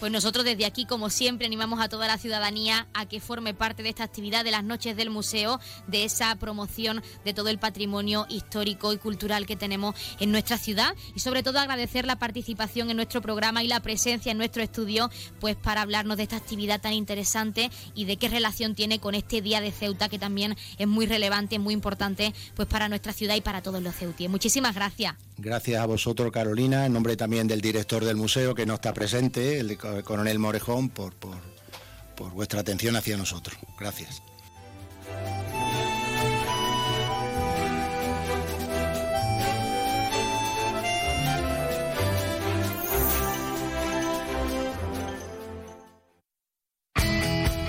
Pues nosotros desde aquí, como siempre, animamos a toda la ciudadanía a que forme parte de esta actividad de las noches del museo, de esa promoción de todo el patrimonio histórico y cultural que tenemos en nuestra ciudad y sobre todo agradecer la participación en nuestro programa y la presencia en nuestro estudio, pues para hablarnos de esta actividad tan interesante y de qué relación tiene con este Día de Ceuta que también es muy relevante, muy importante pues para nuestra ciudad y para todos los ceutíes. Muchísimas gracias. Gracias a vosotros, Carolina, en nombre también del director del museo que no está presente, el coronel Morejón, por, por, por vuestra atención hacia nosotros. Gracias.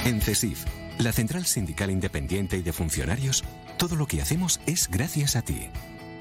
En CESIF, la Central Sindical Independiente y de Funcionarios, todo lo que hacemos es gracias a ti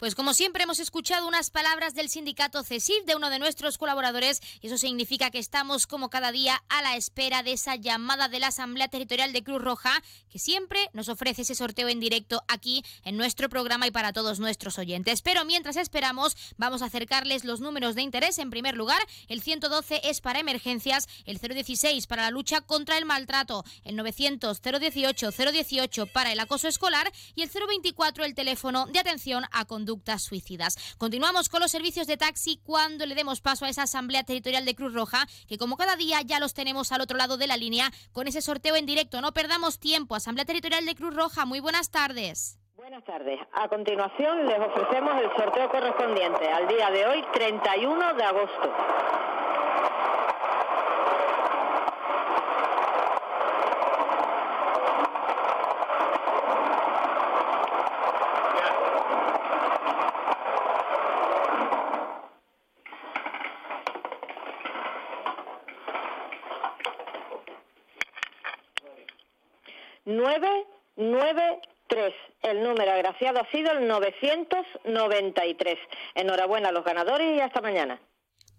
Pues como siempre hemos escuchado unas palabras del sindicato CESIF de uno de nuestros colaboradores y eso significa que estamos como cada día a la espera de esa llamada de la Asamblea Territorial de Cruz Roja que siempre nos ofrece ese sorteo en directo aquí en nuestro programa y para todos nuestros oyentes. Pero mientras esperamos vamos a acercarles los números de interés. En primer lugar, el 112 es para emergencias, el 016 para la lucha contra el maltrato, el 900 018 018 para el acoso escolar y el 024 el teléfono de atención a conducta suicidas. Continuamos con los servicios de taxi cuando le demos paso a esa Asamblea Territorial de Cruz Roja, que como cada día ya los tenemos al otro lado de la línea con ese sorteo en directo. No perdamos tiempo. Asamblea Territorial de Cruz Roja, muy buenas tardes. Buenas tardes. A continuación les ofrecemos el sorteo correspondiente al día de hoy, 31 de agosto. Nueve, nueve, tres. El número agraciado ha sido el 993. Enhorabuena a los ganadores y hasta mañana.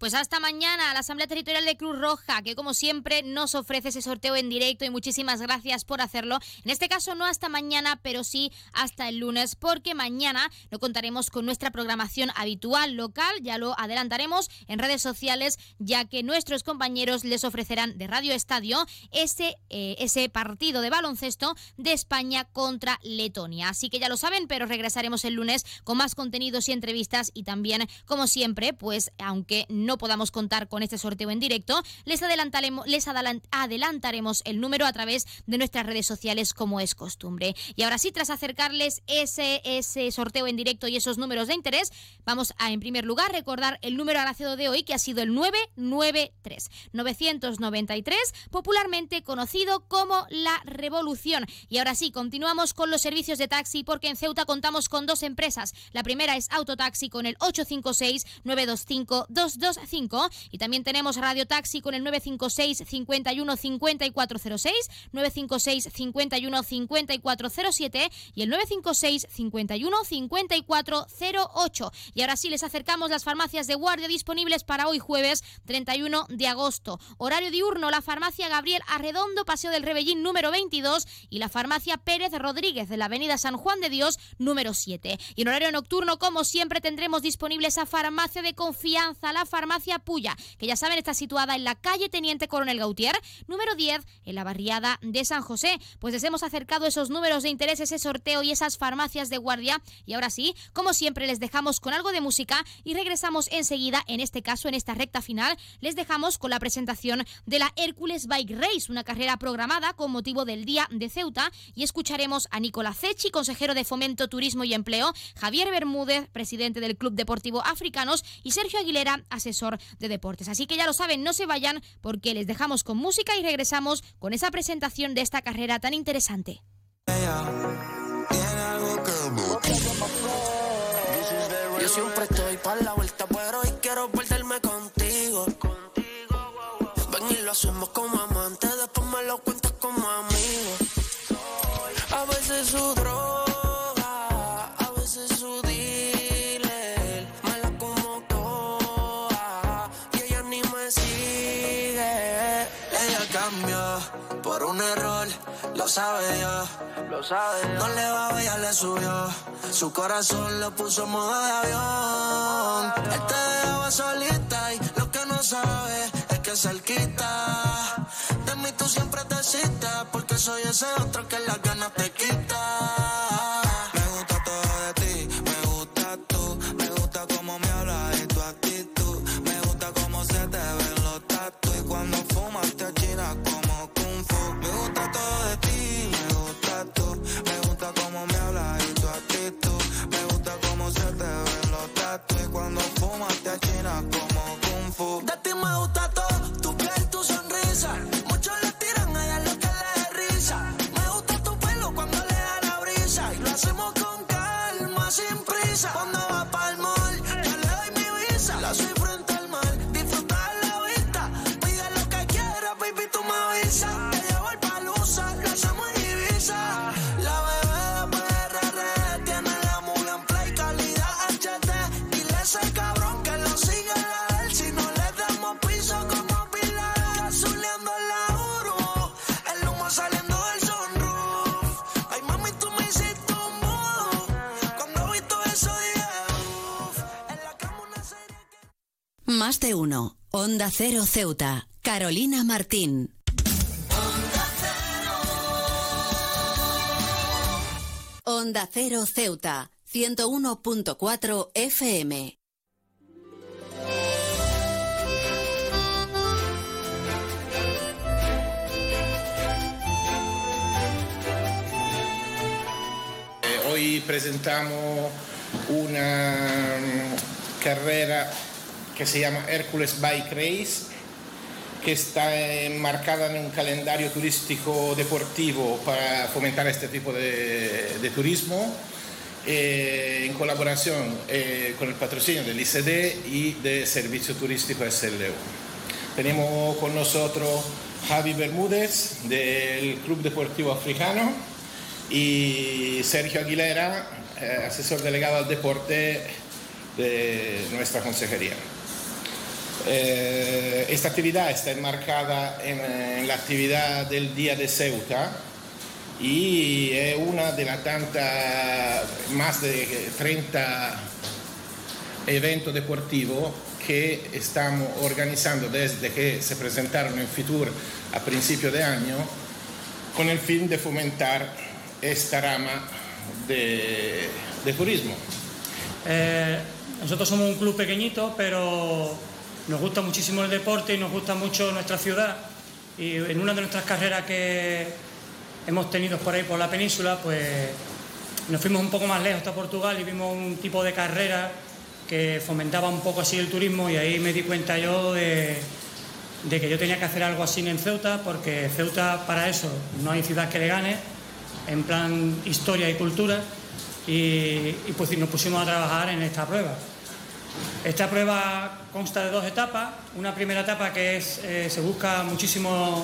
Pues hasta mañana la Asamblea Territorial de Cruz Roja, que como siempre nos ofrece ese sorteo en directo y muchísimas gracias por hacerlo. En este caso no hasta mañana, pero sí hasta el lunes, porque mañana no contaremos con nuestra programación habitual local, ya lo adelantaremos en redes sociales, ya que nuestros compañeros les ofrecerán de Radio Estadio ese, eh, ese partido de baloncesto de España contra Letonia. Así que ya lo saben, pero regresaremos el lunes con más contenidos y entrevistas y también, como siempre, pues aunque no no podamos contar con este sorteo en directo, les adelantaremos, les adelantaremos el número a través de nuestras redes sociales como es costumbre. Y ahora sí, tras acercarles ese, sorteo en directo y esos números de interés, vamos a en primer lugar recordar el número agraciado de hoy que ha sido el 993. 993, popularmente conocido como la Revolución. Y ahora sí, continuamos con los servicios de taxi porque en Ceuta contamos con dos empresas. La primera es Autotaxi con el 856 925 22 5 y también tenemos Radio Taxi con el 956 51 5406, 956 51 5407 y el 956 51 5408. Y ahora sí les acercamos las farmacias de guardia disponibles para hoy jueves 31 de agosto. Horario diurno, la farmacia Gabriel Arredondo, Paseo del Rebellín número 22 y la farmacia Pérez Rodríguez de la Avenida San Juan de Dios número 7. Y en horario nocturno, como siempre, tendremos disponible esa farmacia de confianza, la farmacia Farmacia Puya, que ya saben está situada en la calle Teniente Coronel Gautier, número 10, en la barriada de San José. Pues les hemos acercado esos números de interés, ese sorteo y esas farmacias de guardia. Y ahora sí, como siempre, les dejamos con algo de música y regresamos enseguida, en este caso, en esta recta final, les dejamos con la presentación de la Hércules Bike Race, una carrera programada con motivo del Día de Ceuta. Y escucharemos a Nicolás Cechi, consejero de Fomento, Turismo y Empleo, Javier Bermúdez, presidente del Club Deportivo Africanos, y Sergio Aguilera, asesor de deportes. Así que ya lo saben, no se vayan porque les dejamos con música y regresamos con esa presentación de esta carrera tan interesante. Sabe ya. Lo sabe No le va a ella le subió. Su corazón lo puso en modo de avión. Él te dejaba solita y lo que no sabe es que cerquita. De mí tú siempre te citas porque soy ese otro que las ganas te quita. Más de uno. Onda Cero Ceuta. Carolina Martín. Onda Cero Ceuta. 101.4 FM. Eh, hoy presentamos una mm, carrera que se llama Hércules Bike Race, que está enmarcada en un calendario turístico deportivo para fomentar este tipo de, de turismo, eh, en colaboración eh, con el patrocinio del ICD y de Servicio Turístico SLU. Tenemos con nosotros Javi Bermúdez del Club Deportivo Africano y Sergio Aguilera, eh, asesor delegado al deporte de nuestra consejería. Eh, esta actividad está enmarcada en, en, la actividad del Día de Ceuta y es una de las tantas, más de 30 eventos deportivos que estamos organizando desde que se presentaron en Fitur a principio de año con el fin de fomentar esta rama de, de turismo. Eh, nosotros somos un club pequeñito, pero nos gusta muchísimo el deporte y nos gusta mucho nuestra ciudad. Y en una de nuestras carreras que hemos tenido por ahí por la península, pues nos fuimos un poco más lejos hasta Portugal y vimos un tipo de carrera que fomentaba un poco así el turismo y ahí me di cuenta yo de, que yo tenía que hacer algo así en Ceuta, porque Ceuta para eso no hay ciudad que le gane, en plan historia y cultura, y, y pues nos pusimos a trabajar en esta prueba. Esta prueba consta de dos etapas. Una primera etapa que es, eh, se busca muchísimo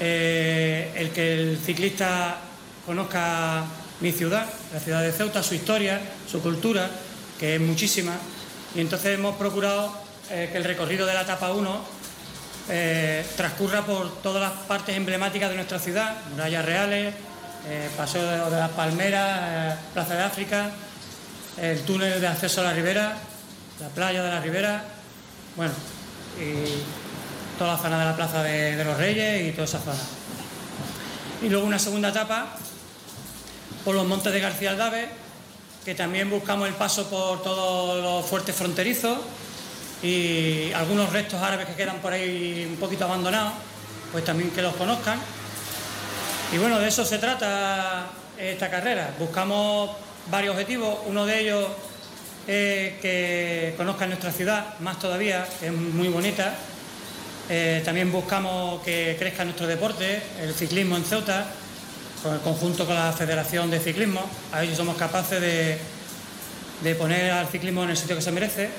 eh, el que el ciclista conozca mi ciudad, la ciudad de Ceuta, su historia, su cultura, que es muchísima. Y entonces hemos procurado eh, que el recorrido de la etapa 1 transcurra por todas las partes emblemáticas de nuestra ciudad, murallas reales, Paseo de, de las Palmeras, Plaza de África, el túnel de acceso a la ribera, la playa de la Ribera, bueno, y toda la zona de la Plaza de, los Reyes y toda esa zona. Y luego una segunda etapa por los montes de García Aldave, que también buscamos el paso por todos los fuertes fronterizos y algunos restos árabes que quedan por ahí un poquito abandonados, pues también que los conozcan. Y bueno, de eso se trata esta carrera. Buscamos varios objetivos, uno de ellos eh, que conozcan nuestra ciudad, más todavía, que es muy bonita. Eh, también buscamos que crezca nuestro deporte, el ciclismo en Ceuta, con el conjunto con la Federación de Ciclismo. A ellos somos capaces de, de poner al ciclismo en el sitio que se merece.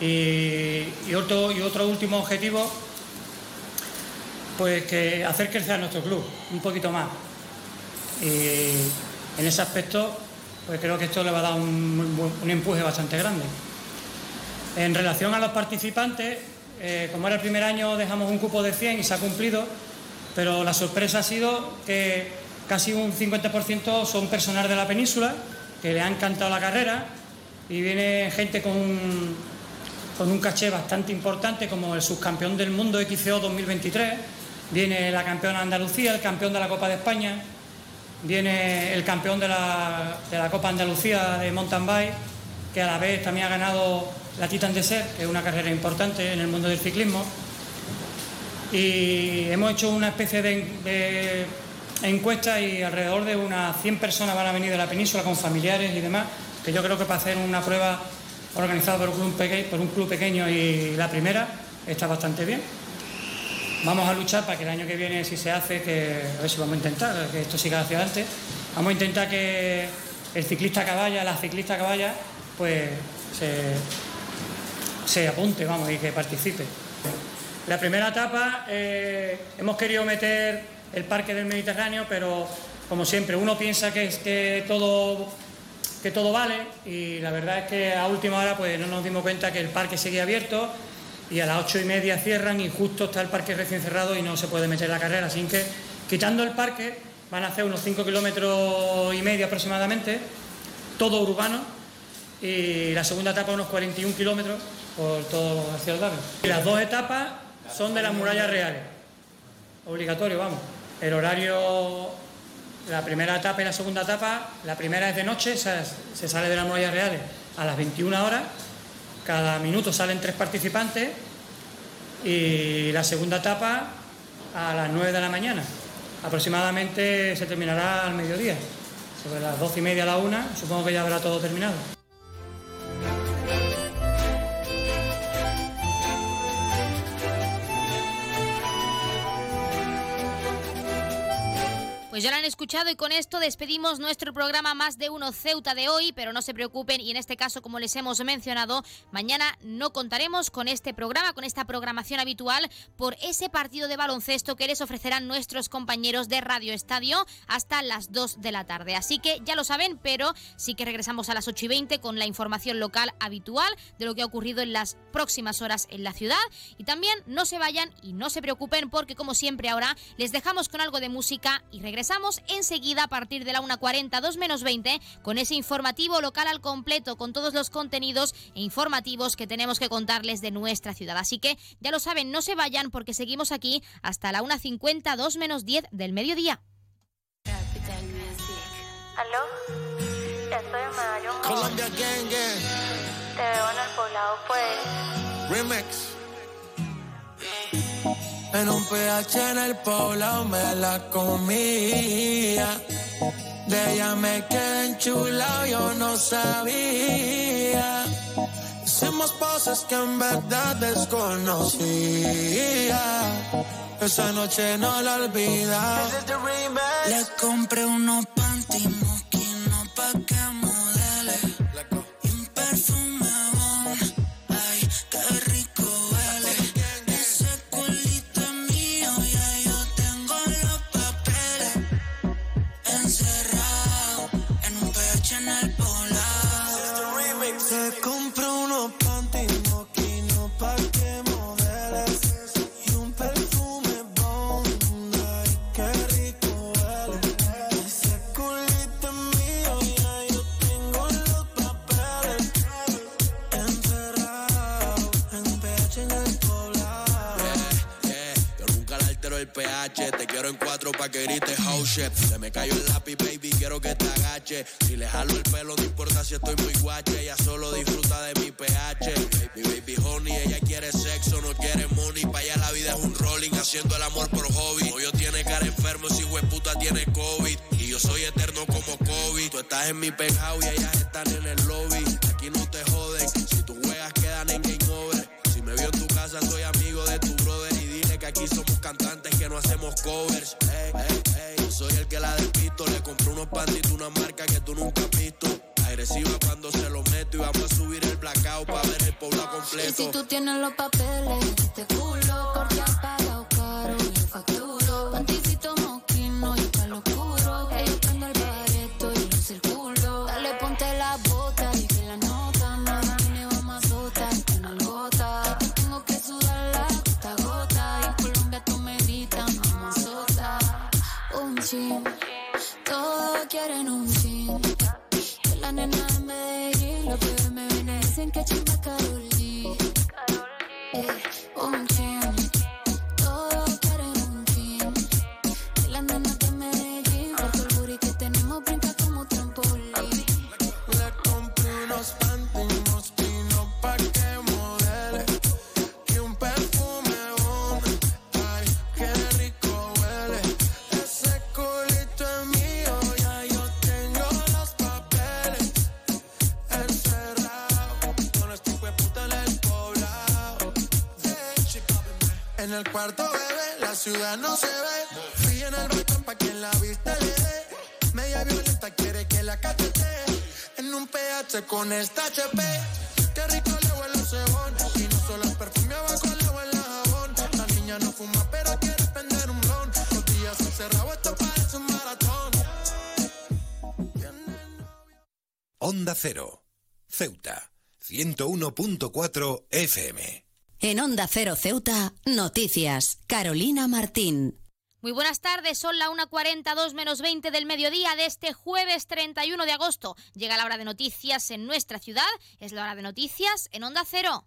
Y, otro, y otro último objetivo, pues que hacer crecer a nuestro club un poquito más. Y en ese aspecto pues creo que esto le va a dar un, un empuje bastante grande. En relación a los participantes, eh, como era el primer año dejamos un cupo de 100 y se ha cumplido, pero la sorpresa ha sido que casi un 50% son personal de la península, que le ha encantado la carrera, y viene gente con un, con un caché bastante importante como el subcampeón del mundo XCO 2023, viene la campeona Andalucía, el campeón de la Copa de España, viene el campeón de la, de la, Copa Andalucía de mountain bike, que a la vez también ha ganado la Titan Desert, que es una carrera importante en el mundo del ciclismo. Y hemos hecho una especie de, encuesta y alrededor de unas 100 personas van a venir de la península con familiares y demás, que yo creo que para hacer una prueba organizada por un club, por un club pequeño y la primera está bastante bien vamos a luchar para que el año que viene, si se hace, que a ver si vamos a intentar que esto siga hacia adelante, vamos a intentar que el ciclista caballa, la ciclista caballa, pues se, se apunte, vamos, y que participe. La primera etapa eh, hemos querido meter el Parque del Mediterráneo, pero como siempre, uno piensa que es que todo que todo vale y la verdad es que a última hora pues no nos dimos cuenta que el parque seguía abierto y a las ocho y media cierran y justo está el parque recién cerrado y no se puede meter la carrera. Así que quitando el parque van a hacer unos 5 kilómetros y medio aproximadamente, todo urbano y la segunda etapa unos 41 kilómetros por todo hacia el David. Y las dos etapas son de las murallas reales, obligatorio, vamos. El horario, la primera etapa y la segunda etapa, la primera es de noche, se, se sale de las murallas reales a las 21 horas, cada minuto salen tres participantes y la segunda etapa a las 9 de la mañana. Aproximadamente se terminará al mediodía, sobre las doce y media a la una, supongo que ya habrá todo terminado. Pues ya lo han escuchado y con esto despedimos nuestro programa Más de Uno Ceuta de hoy, pero no se preocupen y en este caso, como les hemos mencionado, mañana no contaremos con este programa, con esta programación habitual, por ese partido de baloncesto que les ofrecerán nuestros compañeros de Radio Estadio hasta las 2 de la tarde. Así que ya lo saben, pero sí que regresamos a las 8 y 20 con la información local habitual de lo que ha ocurrido en las próximas horas en la ciudad. Y también no se vayan y no se preocupen porque como siempre ahora les dejamos con algo de música y regresamos Regresamos enseguida a partir de la 1.40, 2 menos 20, con ese informativo local al completo, con todos los contenidos e informativos que tenemos que contarles de nuestra ciudad. Así que ya lo saben, no se vayan porque seguimos aquí hasta la 1.50, 2 menos 10 del mediodía. ¿Aló? Estoy en Medallón. Colombia Gang Gang. Te veo en el poblado, pues. Remix. En un PH en el poblado me la comía. De ella me quedé enchulado, yo no sabía. Hicimos cosas que en verdad desconocía. Esa noche no la olvida. Le compré unos panty pa' que grites house shit. Se me cayó el lápiz, baby, quiero que te agache. Si le jalo el pelo, no importa si estoy muy guache. Ella solo disfruta de mi pH. Mi baby honey, ella quiere sexo, no quiere money. Pa' allá la vida es un rolling, haciendo el amor por hobby. Hoy yo tiene cara enfermo, si puta tiene COVID. Y yo soy eterno como COVID. Tú estás en mi pegado y ellas están en el lobby. No hacemos covers. Yo soy el que la despisto. Le compré unos pantitos, una marca que tú nunca has visto. Agresiva cuando se lo meto y vamos a subir el blackout para ver el pueblo completo. Y si tú tienes los papeles, este culo, el cuarto bebé, la ciudad no se ve. Fui en el balcón pa' quien la viste le dé. Media violenta quiere que la cachete. En un PH con esta HP. Qué rico le huele el cebón. Y no solo el perfume abajo le huele el jabón. La niña no fuma, pero quiere prender un blon. Los días encerrados, esto parece un maratón. Onda Cero. Ceuta. 101.4 FM. En Onda Cero Ceuta, noticias. Carolina Martín. Muy buenas tardes, son la 1.42 menos 20 del mediodía de este jueves 31 de agosto. Llega la hora de noticias en nuestra ciudad, es la hora de noticias en Onda Cero.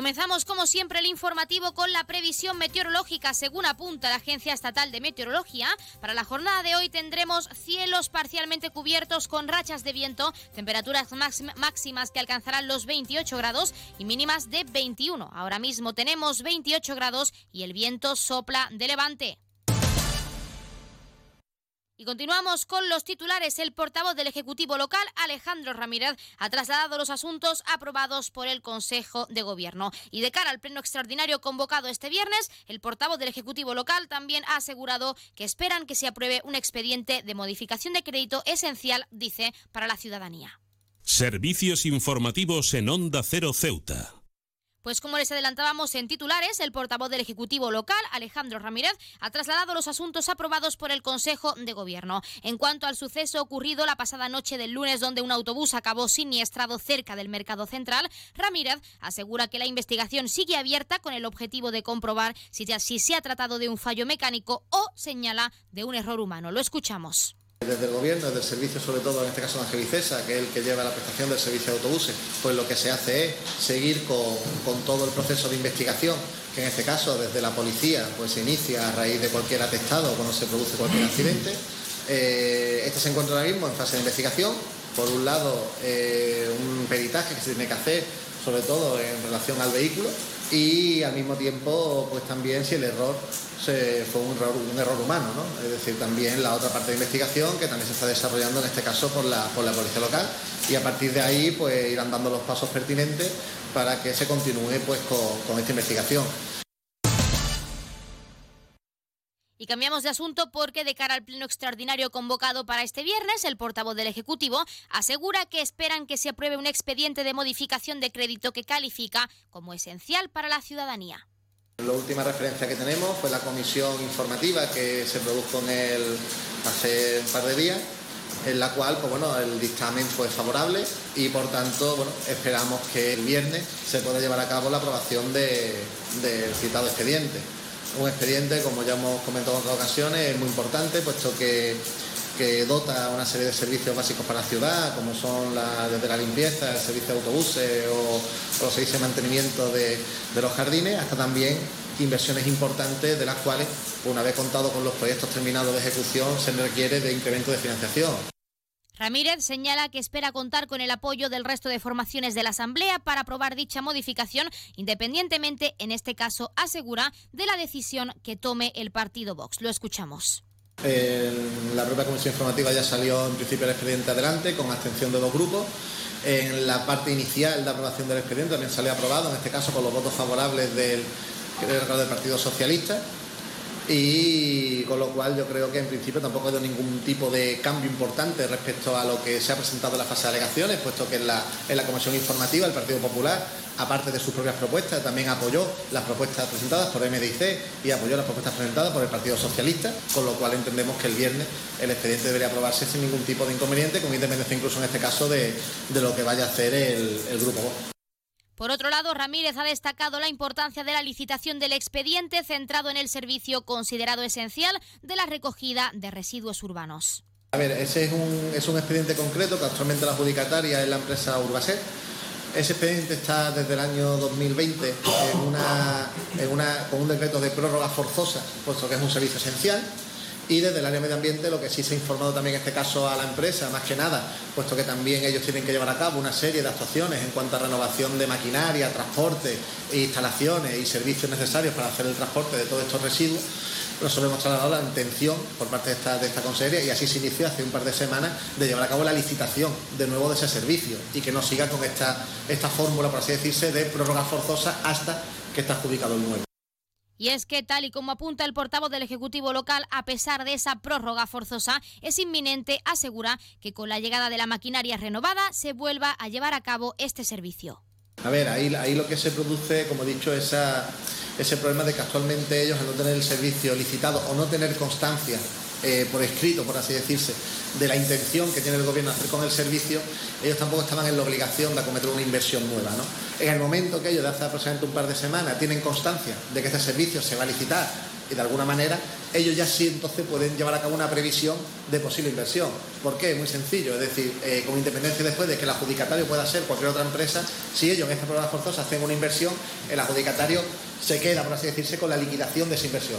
Comenzamos como siempre el informativo con la previsión meteorológica. Según apunta la Agencia Estatal de Meteorología, para la jornada de hoy tendremos cielos parcialmente cubiertos con rachas de viento, temperaturas máximas que alcanzarán los 28 grados y mínimas de 21. Ahora mismo tenemos 28 grados y el viento sopla de levante. Y continuamos con los titulares. El portavoz del Ejecutivo local, Alejandro Ramírez, ha trasladado los asuntos aprobados por el Consejo de Gobierno. Y de cara al pleno extraordinario convocado este viernes, el portavoz del Ejecutivo local también ha asegurado que esperan que se apruebe un expediente de modificación de crédito esencial, dice, para la ciudadanía. Servicios informativos en Onda Cero Ceuta. Pues como les adelantábamos en titulares, el portavoz del Ejecutivo local, Alejandro Ramírez, ha trasladado los asuntos aprobados por el Consejo de Gobierno. En cuanto al suceso ocurrido la pasada noche del lunes, donde un autobús acabó siniestrado cerca del Mercado Central, Ramírez asegura que la investigación sigue abierta con el objetivo de comprobar si, si se ha tratado de un fallo mecánico o señala de un error humano. Lo escuchamos. Desde el gobierno, desde el servicio, sobre todo en este caso de Angelicesa, que es el que lleva la prestación del servicio de autobuses, pues lo que se hace es seguir con, todo el proceso de investigación, que en este caso desde la policía pues se inicia a raíz de cualquier atestado cuando se produce cualquier accidente. Eh, este se encuentra ahora mismo en fase de investigación. Por un lado, eh, un peritaje que se tiene que hacer, sobre todo en relación al vehículo, y al mismo tiempo, pues también si el error fue un error, humano, ¿no? Es decir, también la otra parte de investigación que también se está desarrollando en este caso por la, por la policía local y a partir de ahí pues irán dando los pasos pertinentes para que se continúe pues con esta investigación. Y cambiamos de asunto porque de cara al pleno extraordinario convocado para este viernes, el portavoz del Ejecutivo asegura que esperan que se apruebe un expediente de modificación de crédito que califica como esencial para la ciudadanía. La última referencia que tenemos fue la comisión informativa que se produjo en el, hace un par de días, en la cual pues bueno, el dictamen fue favorable y por tanto esperamos que el viernes se pueda llevar a cabo la aprobación del citado expediente un expediente, como ya hemos comentado en otras ocasiones, es muy importante, puesto que, dota una serie de servicios básicos para la ciudad, como son desde la limpieza, el servicio de autobuses o, los servicios de mantenimiento de, de los jardines, hasta también inversiones importantes de las cuales, una vez contado con los proyectos terminados de ejecución, se requiere de incremento de financiación. Ramírez señala que espera contar con el apoyo del resto de formaciones de la Asamblea para aprobar dicha modificación, independientemente, en este caso, asegura, de la decisión que tome el partido Vox. Lo escuchamos. La propia comisión informativa ya salió en principio el expediente adelante con abstención de dos grupos. En la parte inicial de aprobación del expediente también salió aprobado, en este caso con los votos favorables del, del Partido Socialista y con lo cual yo creo que en principio tampoco ha habido ningún tipo de cambio importante respecto a lo que se ha presentado en la fase de alegaciones, puesto que en la, en la Comisión Informativa el Partido Popular, aparte de sus propias propuestas, también apoyó las propuestas presentadas por MDIC y apoyó las propuestas presentadas por el Partido Socialista, con lo cual entendemos que el viernes el expediente debería aprobarse sin ningún tipo de inconveniente, con independencia incluso en este caso de, lo que vaya a hacer el, el Grupo por otro lado, Ramírez ha destacado la importancia de la licitación del expediente centrado en el servicio considerado esencial de la recogida de residuos urbanos. A ver, ese es un, expediente concreto que actualmente la adjudicataria es la empresa Urbaset. Ese expediente está desde el año 2020 en una, en una, con un decreto de prórroga forzosa, puesto que es un servicio esencial y desde el área de medio ambiente lo que sí se ha informado también en este caso a la empresa, más que nada, puesto que también ellos tienen que llevar a cabo una serie de actuaciones en cuanto a renovación de maquinaria, transporte, instalaciones y servicios necesarios para hacer el transporte de todos estos residuos. Nosotros hemos trasladado la intención por parte de esta, de esta consejería y así se inició hace un par de semanas de llevar a cabo la licitación de nuevo de ese servicio y que no siga con esta, esta fórmula, por así decirse, de prórroga forzosa hasta que está adjudicado el nuevo. Y es que, tal y como apunta el portavoz del Ejecutivo local, a pesar de esa prórroga forzosa, es inminente, asegura, que con la llegada de la maquinaria renovada se vuelva a llevar a cabo este servicio. A ver, ahí, lo que se produce, como he dicho, esa, ese problema de que actualmente ellos, al no tener el servicio licitado o no tener constancia eh, por escrito, por así decirse, de la intención que tiene el gobierno de hacer con el servicio, ellos tampoco estaban en la obligación de acometer una inversión nueva. En el momento que ellos, de hace aproximadamente un par de semanas, tienen constancia de que este servicio se va a licitar y de alguna manera ellos ya sí entonces pueden llevar a cabo una previsión de posible inversión. ¿Por qué? Muy sencillo, es decir, eh, con independencia después de que el adjudicatario pueda ser cualquier otra empresa, si ellos en esta prueba forzosa hacen una inversión, el adjudicatario se queda, por así decirse, con la liquidación de esa inversión.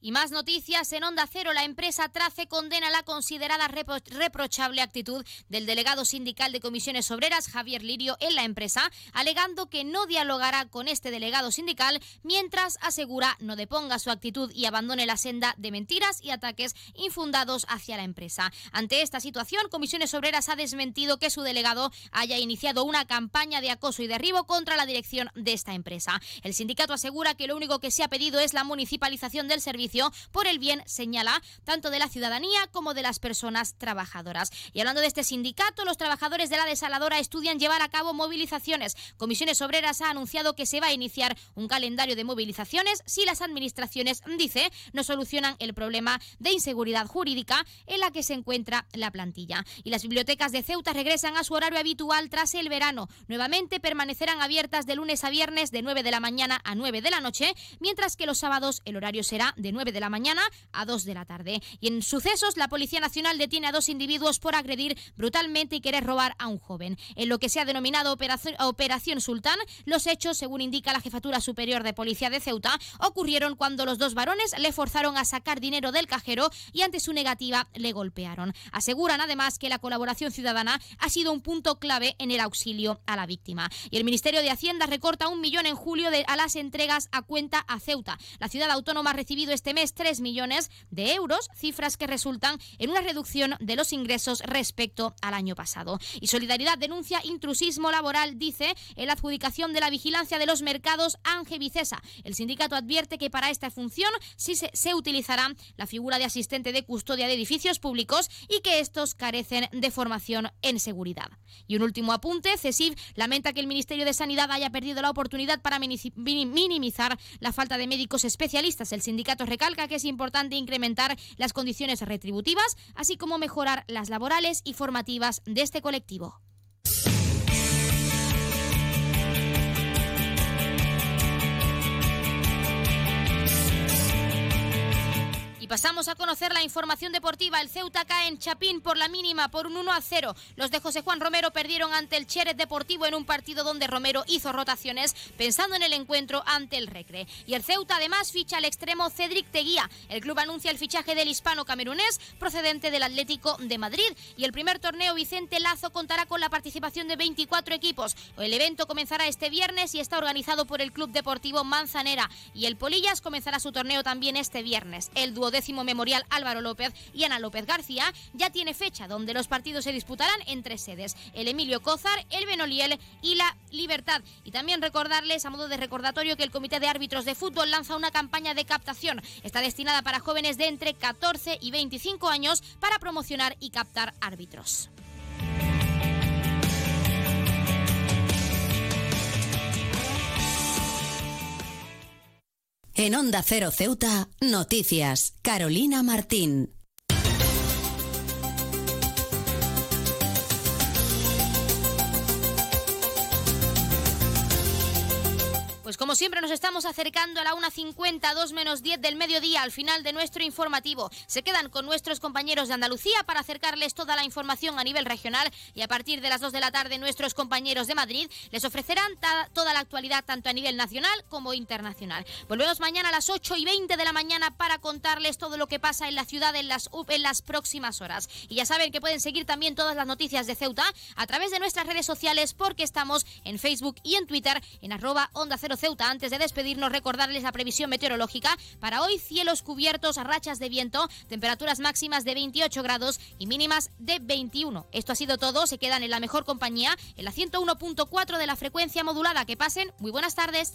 Y más noticias en Onda Cero. La empresa Trace condena la considerada repro reprochable actitud del delegado sindical de comisiones obreras, Javier Lirio, en la empresa, alegando que no dialogará con este delegado sindical mientras asegura no deponga su actitud y abandone la senda de mentiras y ataques infundados hacia la empresa. Ante esta situación, Comisiones Obreras ha desmentido que su delegado haya iniciado una campaña de acoso y derribo contra la dirección de esta empresa. El sindicato asegura que lo único que se ha pedido es la municipalización del servicio por el bien, señala, tanto de la ciudadanía como de las personas trabajadoras. Y hablando de este sindicato, los trabajadores de la desaladora estudian llevar a cabo movilizaciones. Comisiones Obreras ha anunciado que se va a iniciar un calendario de movilizaciones si las administraciones, dice, no solucionan el problema de inseguridad jurídica en la que se encuentra la plantilla. Y las bibliotecas de Ceuta regresan a su horario habitual tras el verano. Nuevamente permanecerán abiertas de lunes a viernes de 9 de la mañana a 9 de la noche, mientras que los sábados el horario será de 9 de la mañana a 2 de la tarde. Y en sucesos, la Policía Nacional detiene a dos individuos por agredir brutalmente y querer robar a un joven. En lo que se ha denominado Operación, Operación Sultán, los hechos, según indica la Jefatura Superior de Policía de Ceuta, ocurrieron cuando los dos varones le forzaron a sacar dinero del cajero y ante su negativa le golpearon. Aseguran además que la colaboración ciudadana ha sido un punto clave en el auxilio a la víctima. Y el Ministerio de Hacienda recorta un millón en julio de, a las entregas a cuenta a Ceuta. La ciudad autónoma ha recibido este mes 3 millones de euros, cifras que resultan en una reducción de los ingresos respecto al año pasado. Y Solidaridad denuncia intrusismo laboral, dice, en la adjudicación de la vigilancia de los mercados Ángel Vicesa. El sindicato advierte que para esta función sí se, se utilizará la figura de asistente de custodia de edificios públicos y que estos carecen de formación en seguridad. Y un último apunte, CESIF lamenta que el Ministerio de Sanidad haya perdido la oportunidad para minimizar la falta de médicos especialistas. El sindicato recalca que es importante incrementar las condiciones retributivas, así como mejorar las laborales y formativas de este colectivo. Pasamos a conocer la información deportiva. El Ceuta cae en Chapín por la mínima, por un 1 a 0. Los de José Juan Romero perdieron ante el Chérez Deportivo en un partido donde Romero hizo rotaciones pensando en el encuentro ante el Recre. Y el Ceuta además ficha al extremo Cedric Teguía. El club anuncia el fichaje del hispano camerunés procedente del Atlético de Madrid. Y el primer torneo Vicente Lazo contará con la participación de 24 equipos. El evento comenzará este viernes y está organizado por el Club Deportivo Manzanera. Y el Polillas comenzará su torneo también este viernes. El duodécimo Memorial Álvaro López y Ana López García ya tiene fecha donde los partidos se disputarán en tres sedes, el Emilio Cózar, el Benoliel y la Libertad. Y también recordarles a modo de recordatorio que el Comité de Árbitros de Fútbol lanza una campaña de captación. Está destinada para jóvenes de entre 14 y 25 años para promocionar y captar árbitros. En Onda Cero Ceuta, noticias. Carolina Martín. Como siempre nos estamos acercando a la 1.50, 2 menos 10 del mediodía, al final de nuestro informativo. Se quedan con nuestros compañeros de Andalucía para acercarles toda la información a nivel regional y a partir de las 2 de la tarde nuestros compañeros de Madrid les ofrecerán toda la actualidad tanto a nivel nacional como internacional. Volvemos mañana a las 8 y 20 de la mañana para contarles todo lo que pasa en la ciudad en las, en las próximas horas. Y ya saben que pueden seguir también todas las noticias de Ceuta a través de nuestras redes sociales porque estamos en Facebook y en Twitter en arroba onda 0 Antes de despedirnos, recordarles la previsión meteorológica. Para hoy, cielos cubiertos, rachas de viento, temperaturas máximas de 28 grados y mínimas de 21. Esto ha sido todo. Se quedan en la mejor compañía, en la 101.4 de la frecuencia modulada. Que pasen muy buenas tardes.